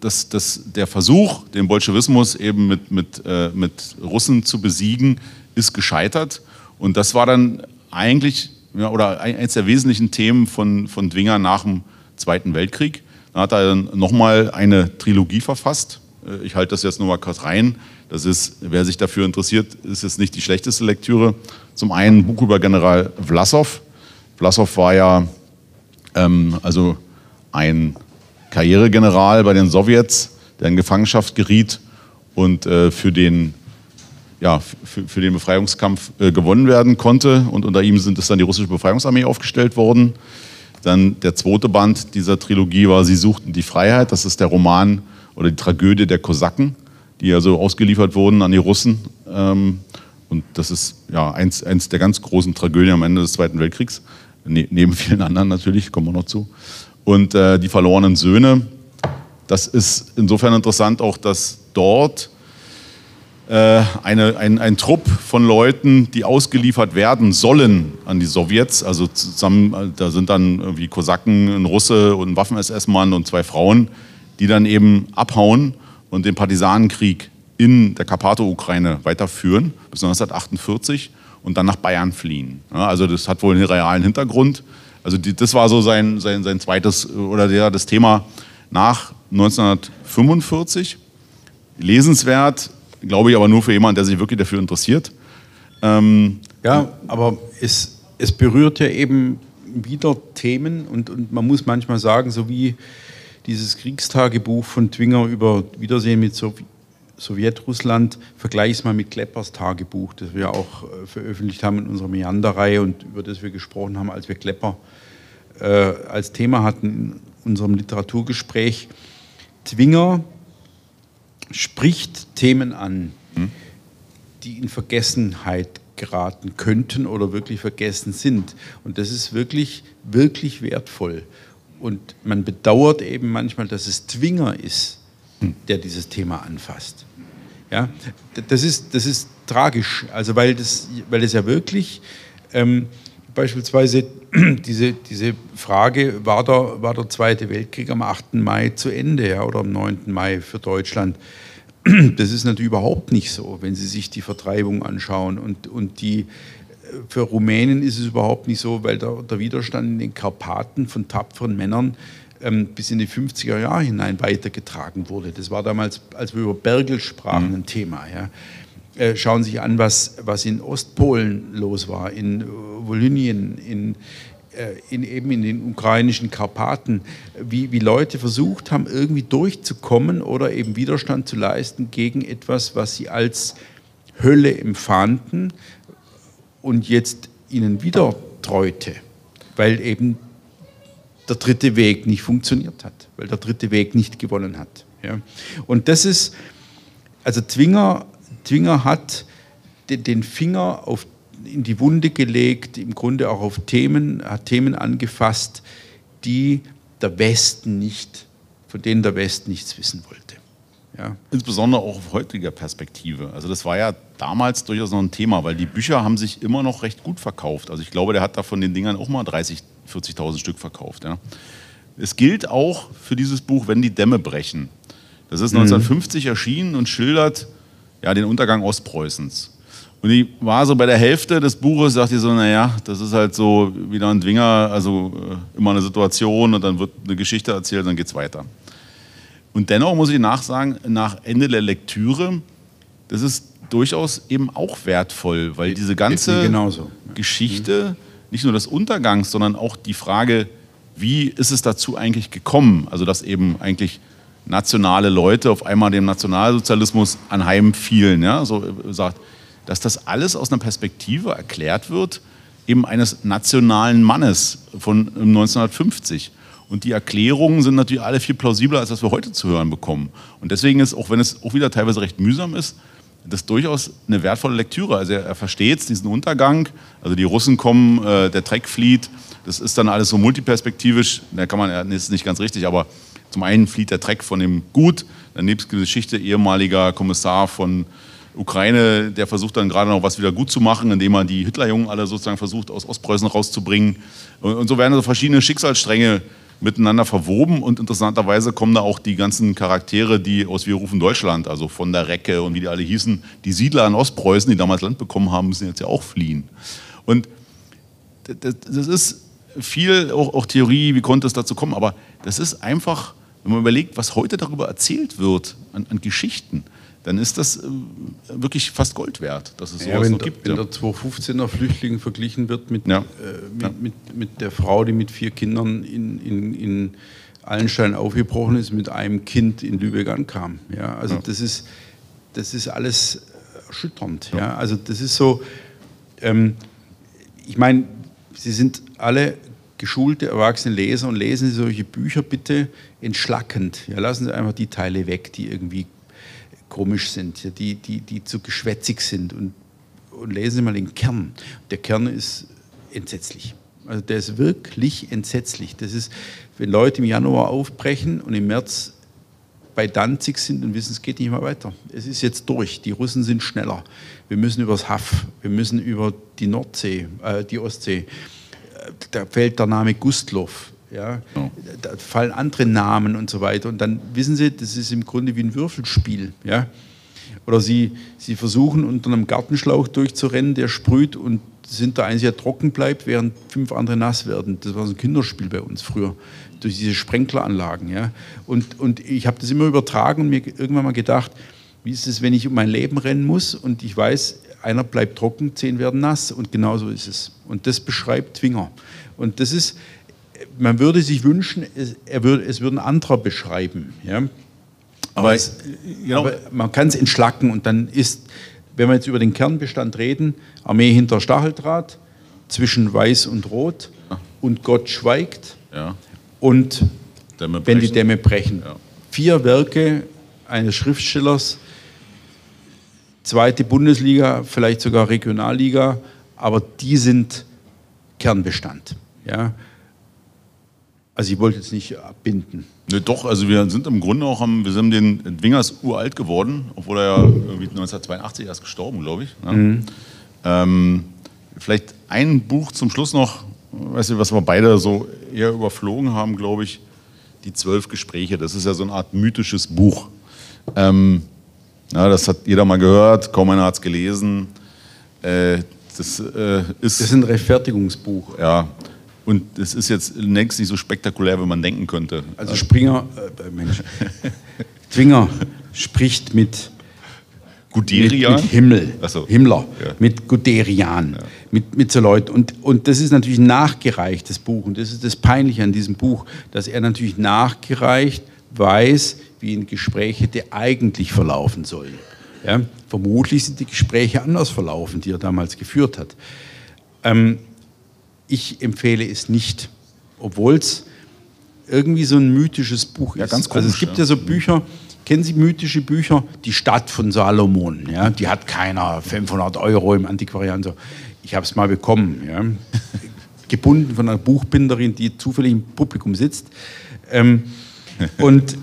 S1: das, das, der Versuch, den Bolschewismus eben mit, mit, äh, mit Russen zu besiegen, ist gescheitert. Und das war dann eigentlich, ja, oder eines der wesentlichen Themen von, von Dwinger nach dem Zweiten Weltkrieg. Da hat er dann nochmal eine Trilogie verfasst. Äh, ich halte das jetzt nur mal kurz rein. Das ist, wer sich dafür interessiert, ist jetzt nicht die schlechteste Lektüre. Zum einen ein Buch über General Vlasov. Vlasov war ja ähm, also ein Karrieregeneral bei den Sowjets, der in Gefangenschaft geriet und äh, für, den, ja, für, für den Befreiungskampf äh, gewonnen werden konnte. Und unter ihm sind es dann die russische Befreiungsarmee aufgestellt worden. Dann der zweite Band dieser Trilogie war Sie suchten die Freiheit. Das ist der Roman oder die Tragödie der Kosaken die also ausgeliefert wurden an die Russen. Ähm, und das ist ja eins, eins der ganz großen Tragödien am Ende des Zweiten Weltkriegs, ne, neben vielen anderen natürlich, kommen wir noch zu. Und äh, die verlorenen Söhne, das ist insofern interessant auch, dass dort äh, eine, ein, ein Trupp von Leuten, die ausgeliefert werden sollen an die Sowjets, also zusammen, da sind dann irgendwie Kosaken, ein Russe und ein Waffen-SS-Mann und zwei Frauen, die dann eben abhauen und den Partisanenkrieg in der Karpato-Ukraine weiterführen bis 1948 und dann nach Bayern fliehen. Also das hat wohl einen realen Hintergrund. Also die, das war so sein, sein, sein zweites oder der, das Thema nach 1945. Lesenswert, glaube ich, aber nur für jemanden, der sich wirklich dafür interessiert.
S2: Ähm, ja, aber es, es berührt ja eben wieder Themen und, und man muss manchmal sagen, so wie dieses Kriegstagebuch von Twinger über Wiedersehen mit Sowjetrussland, vergleiche es mal mit Kleppers Tagebuch, das wir auch äh, veröffentlicht haben in unserer Meanderreihe und über das wir gesprochen haben, als wir Klepper äh, als Thema hatten in unserem Literaturgespräch. Twinger spricht Themen an, hm? die in Vergessenheit geraten könnten oder wirklich vergessen sind. Und das ist wirklich, wirklich wertvoll. Und man bedauert eben manchmal, dass es Twinger ist, der dieses Thema anfasst. Ja, das ist, das ist tragisch, also weil das, weil das ja wirklich ähm, beispielsweise diese, diese Frage, war der, war der Zweite Weltkrieg am 8. Mai zu Ende ja, oder am 9. Mai für Deutschland? das ist natürlich überhaupt nicht so, wenn Sie sich die Vertreibung anschauen. Und, und die, für Rumänen ist es überhaupt nicht so, weil der, der Widerstand in den Karpaten von tapferen Männern ähm, bis in die 50er Jahre hinein weitergetragen wurde. Das war damals, als wir über Bergel sprachen, mhm. ein Thema. Ja. Äh, schauen Sie sich an, was, was in Ostpolen los war, in Volynien, in, äh, in, eben in den ukrainischen Karpaten, wie, wie Leute versucht haben, irgendwie durchzukommen oder eben Widerstand zu leisten gegen etwas, was sie als Hölle empfanden und jetzt ihnen wieder treute, weil eben der dritte Weg nicht funktioniert hat, weil der dritte Weg nicht gewonnen hat. Ja. Und das ist, also Zwinger, Zwinger hat den Finger auf in die Wunde gelegt, im Grunde auch auf Themen, hat Themen angefasst, die der Westen nicht, von denen der Westen nichts wissen wollte.
S1: Ja. Insbesondere auch auf heutiger Perspektive. Also das war ja damals durchaus noch ein Thema, weil die Bücher haben sich immer noch recht gut verkauft. Also ich glaube, der hat da von den Dingern auch mal 30, 40.000 Stück verkauft. Ja. Es gilt auch für dieses Buch, wenn die Dämme brechen. Das ist 1950 mhm. erschienen und schildert ja, den Untergang Ostpreußens. Und ich war so bei der Hälfte des Buches, dachte ich so, naja, das ist halt so wieder ein Dwinger, also äh, immer eine Situation und dann wird eine Geschichte erzählt und dann geht es weiter. Und dennoch muss ich nachsagen, nach Ende der Lektüre, das ist durchaus eben auch wertvoll, weil diese ganze Geschichte, nicht nur des Untergangs, sondern auch die Frage, wie ist es dazu eigentlich gekommen? Also, dass eben eigentlich nationale Leute auf einmal dem Nationalsozialismus anheimfielen. Ja? So äh, sagt, dass das alles aus einer Perspektive erklärt wird, eben eines nationalen Mannes von 1950. Und die Erklärungen sind natürlich alle viel plausibler, als was wir heute zu hören bekommen. Und deswegen ist, auch wenn es auch wieder teilweise recht mühsam ist, das durchaus eine wertvolle Lektüre. Also er, er versteht diesen Untergang. Also die Russen kommen, äh, der Treck flieht. Das ist dann alles so multiperspektivisch. Da kann man, das ist nicht ganz richtig, aber zum einen flieht der Treck von dem Gut, dann gibt es Geschichte ehemaliger Kommissar von Ukraine, der versucht dann gerade noch was wieder gut zu machen, indem er die Hitlerjungen alle sozusagen versucht, aus Ostpreußen rauszubringen. Und, so werden so verschiedene Schicksalsstränge miteinander verwoben und interessanterweise kommen da auch die ganzen Charaktere, die aus Wir rufen Deutschland, also von der Recke und wie die alle hießen, die Siedler in Ostpreußen, die damals Land bekommen haben, müssen jetzt ja auch fliehen. Und das, ist viel auch, auch Theorie, wie konnte es dazu kommen, aber das ist einfach, wenn man überlegt, was heute darüber erzählt wird an, an Geschichten, dann ist das äh, wirklich fast Gold wert, dass es sowas
S2: ja, wenn noch gibt. Wenn ja. der 215er Flüchtling verglichen wird mit, ja. äh, mit, ja. mit, mit, der Frau, die mit vier Kindern in, in, in Allenstein aufgebrochen ist, mit einem Kind in Lübeck ankam. Ja, also Das, ist, das ist alles erschütternd. Ja. Also das ist so, ähm, ich meine, Sie sind alle geschulte, erwachsene Leser und lesen Sie solche Bücher bitte entschlackend. Ja, lassen Sie einfach die Teile weg, die irgendwie komisch sind, die, die, die zu geschwätzig sind. Und, und lesen Sie mal den Kern. Der Kern ist entsetzlich. Also der ist wirklich entsetzlich. Das ist, wenn Leute im Januar aufbrechen und im März bei Danzig sind und wissen, es geht nicht mehr weiter. Es ist jetzt durch. Die Russen sind schneller. Wir müssen übers Haff. Wir müssen über die Nordsee, äh, die Ostsee. Da fällt der Name Gustloff. Ja? Oh. Da fallen andere Namen und so weiter. Und dann wissen Sie, das ist im Grunde wie ein Würfelspiel. Ja? Oder Sie, Sie versuchen unter einem Gartenschlauch durchzurennen, der sprüht und sind der Einzige, der trocken bleibt, während fünf andere nass werden. Das war so ein Kinderspiel bei uns früher, durch diese Sprenkleranlagen. Ja? Und, und ich habe das immer übertragen und mir irgendwann mal gedacht, wie ist es, wenn ich um mein Leben rennen muss und ich weiß, einer bleibt trocken, zehn werden nass und genauso ist es. Und das beschreibt Twinger. Und das ist, man würde sich wünschen, es, er würde, es würde ein anderer beschreiben. Ja? Aber, es, genau. aber man kann es entschlacken und dann ist, wenn wir jetzt über den Kernbestand reden, Armee hinter Stacheldraht, zwischen Weiß und Rot ja. und Gott schweigt ja. und wenn die Dämme brechen. Ja. Vier Werke eines Schriftstellers, zweite Bundesliga, vielleicht sogar Regionalliga, aber die sind Kernbestand. Ja? Also ich wollte jetzt nicht abbinden.
S1: Ne, doch, also wir sind im Grunde auch am, wir sind den Dwingers uralt geworden, obwohl er ja irgendwie 1982 erst gestorben, glaube ich. Ne? Mhm. Ähm, vielleicht ein Buch zum Schluss noch, weißt du, was wir beide so eher überflogen haben, glaube ich, die zwölf Gespräche. Das ist ja so eine Art mythisches Buch. Ähm, Ja, das hat jeder mal gehört, kaum einer hat es gelesen. Äh, das äh, ist.
S2: Das ist ein Rechtfertigungsbuch.
S1: Ja. Und es ist jetzt längst nicht so spektakulär, wie man denken könnte.
S2: Also Springer, äh, Mensch, Zwinger spricht mit,
S1: Guderian?
S2: mit, mit Himmel,
S1: so.
S2: Himmler,
S1: Ja.
S2: mit Guderian, mit, mit so Leuten. Und, und das ist natürlich ein nachgereichtes Buch. Und das ist das Peinliche an diesem Buch, dass er natürlich nachgereicht weiß, wie ein Gespräch hätte eigentlich verlaufen sollen. Ja? Vermutlich sind die Gespräche anders verlaufen, die er damals geführt hat. Ähm, ich empfehle es nicht, obwohl es irgendwie so ein mythisches Buch
S1: Ja,
S2: ist.
S1: ganz
S2: also es
S1: komisch,
S2: gibt
S1: ja.
S2: ja so Bücher, kennen Sie mythische Bücher? Die Stadt von Salomon, ja, die hat keiner 500 Euro im Antiquariat. So. Ich habe es mal bekommen, ja. gebunden von einer Buchbinderin, die zufällig im Publikum sitzt. Ähm, und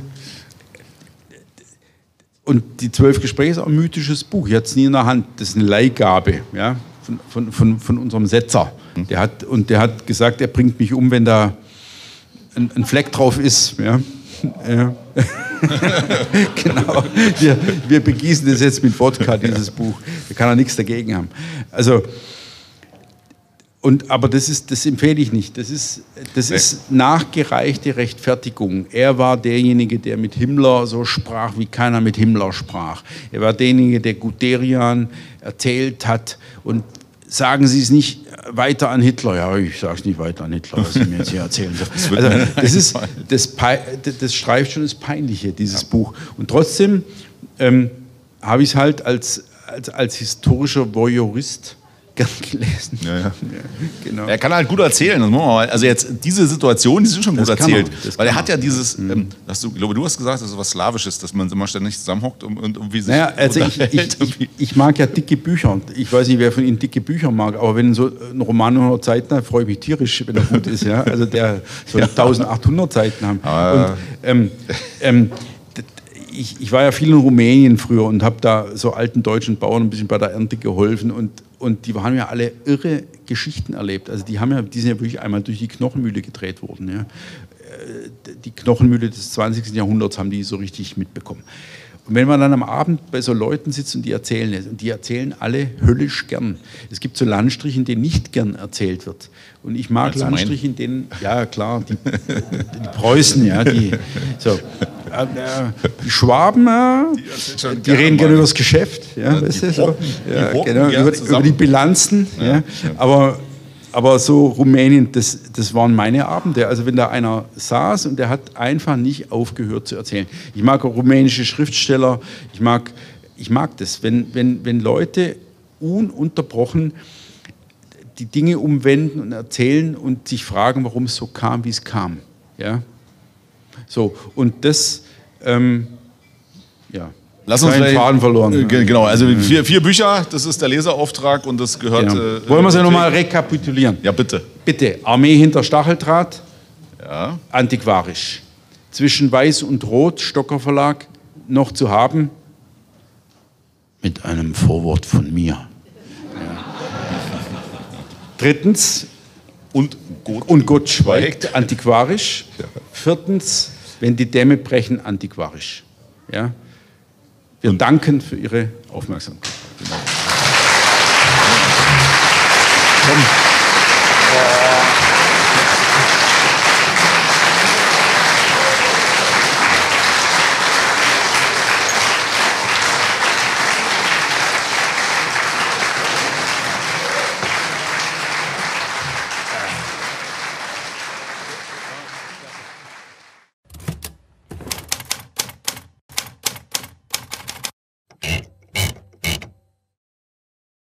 S2: und die zwölf Gespräche ist auch ein mythisches Buch. Ich hatte es nie in der Hand. Das ist eine Leihgabe ja, von, von, von, von unserem Setzer. Der hat, und der hat gesagt, er bringt mich um, wenn da ein, ein Fleck drauf ist. Ja. Ja. genau. Wir, wir begießen das jetzt mit Wodka, dieses Buch. Da kann er nichts dagegen haben. Also, und, aber das, ist, das empfehle ich nicht. Das ist, das ist nachgereichte Rechtfertigung. Er war derjenige, der mit Himmler so sprach, wie keiner mit Himmler sprach. Er war derjenige, der Guderian erzählt hat. Und sagen Sie es nicht weiter an Hitler. Ja, ich sage es nicht weiter an Hitler, was Sie mir jetzt hier erzählen. Also, das, ist, das, das streift schon das Peinliche, dieses Buch. Und trotzdem ähm, habe ich es halt als, als, als historischer Voyeurist gelesen.
S1: Ja, ja.
S2: genau.
S1: Er kann halt gut erzählen. Also jetzt diese Situation, die sind schon gut
S2: Das
S1: erzählt.
S2: er,
S1: weil er hat ja dieses, ähm, hast du, ich glaube, du hast gesagt, das ist was Slawisches, dass man immer ständig zusammenhockt und, und irgendwie sich
S2: Naja, also ich, ich, ich, ich mag ja dicke Bücher. Ich weiß nicht, wer von Ihnen dicke Bücher mag, aber wenn so ein Roman 100 Seiten hat, freue ich mich tierisch, wenn er gut ist. Ja? Also der soll 1800 Seiten haben.
S1: Ah.
S2: Und, ähm, ähm, ich, ich war ja viel in Rumänien früher und habe da so alten deutschen Bauern ein bisschen bei der Ernte geholfen und, und die haben ja alle irre Geschichten erlebt. Also die haben ja, die sind ja wirklich einmal durch die Knochenmühle gedreht worden. Ja. Äh, Die Knochenmühle des 20. Jahrhunderts haben die so richtig mitbekommen. Und wenn man dann am Abend bei so Leuten sitzt und die erzählen es, und die erzählen alle höllisch gern. Es gibt so Landstriche, in denen nicht gern erzählt wird. Und ich mag
S1: meinen?
S2: Landstriche, in denen, ja klar, die, die Preußen, ja, die, so, äh, die Schwaben, die
S1: gerne
S2: reden gerne über das Geschäft, ja,
S1: Ja,
S2: weißt
S1: die
S2: du, so.
S1: die
S2: ja, genau, über, über die Bilanzen, ja. aber aber so Rumänien, das, das waren meine Abende. Also wenn da einer saß und der hat einfach nicht aufgehört zu erzählen. Ich mag rumänische Schriftsteller, ich mag, ich mag das, wenn, wenn, wenn Leute ununterbrochen die Dinge umwenden und erzählen und sich fragen, warum es so kam, wie es kam. Ja? So, und das, ähm, ja.
S1: Lass uns
S2: Keinen Faden verloren.
S1: Äh, ge- Genau, also vier, vier Bücher, das ist der Leserauftrag und das gehört.
S2: Genau.
S1: äh,
S2: Wollen wir ja
S1: äh,
S2: nochmal rekapitulieren?
S1: Ja, bitte.
S2: Bitte, Armee hinter Stacheldraht,
S1: Ja.
S2: antiquarisch. Zwischen Weiß und Rot, Stocker Verlag, noch zu haben. Mit einem Vorwort von mir. Ja. Drittens,
S1: Und gut.
S2: und Gott schweigt, antiquarisch. Viertens, wenn die Dämme brechen, antiquarisch. Ja? Wir danken für Ihre Aufmerksamkeit. Komm.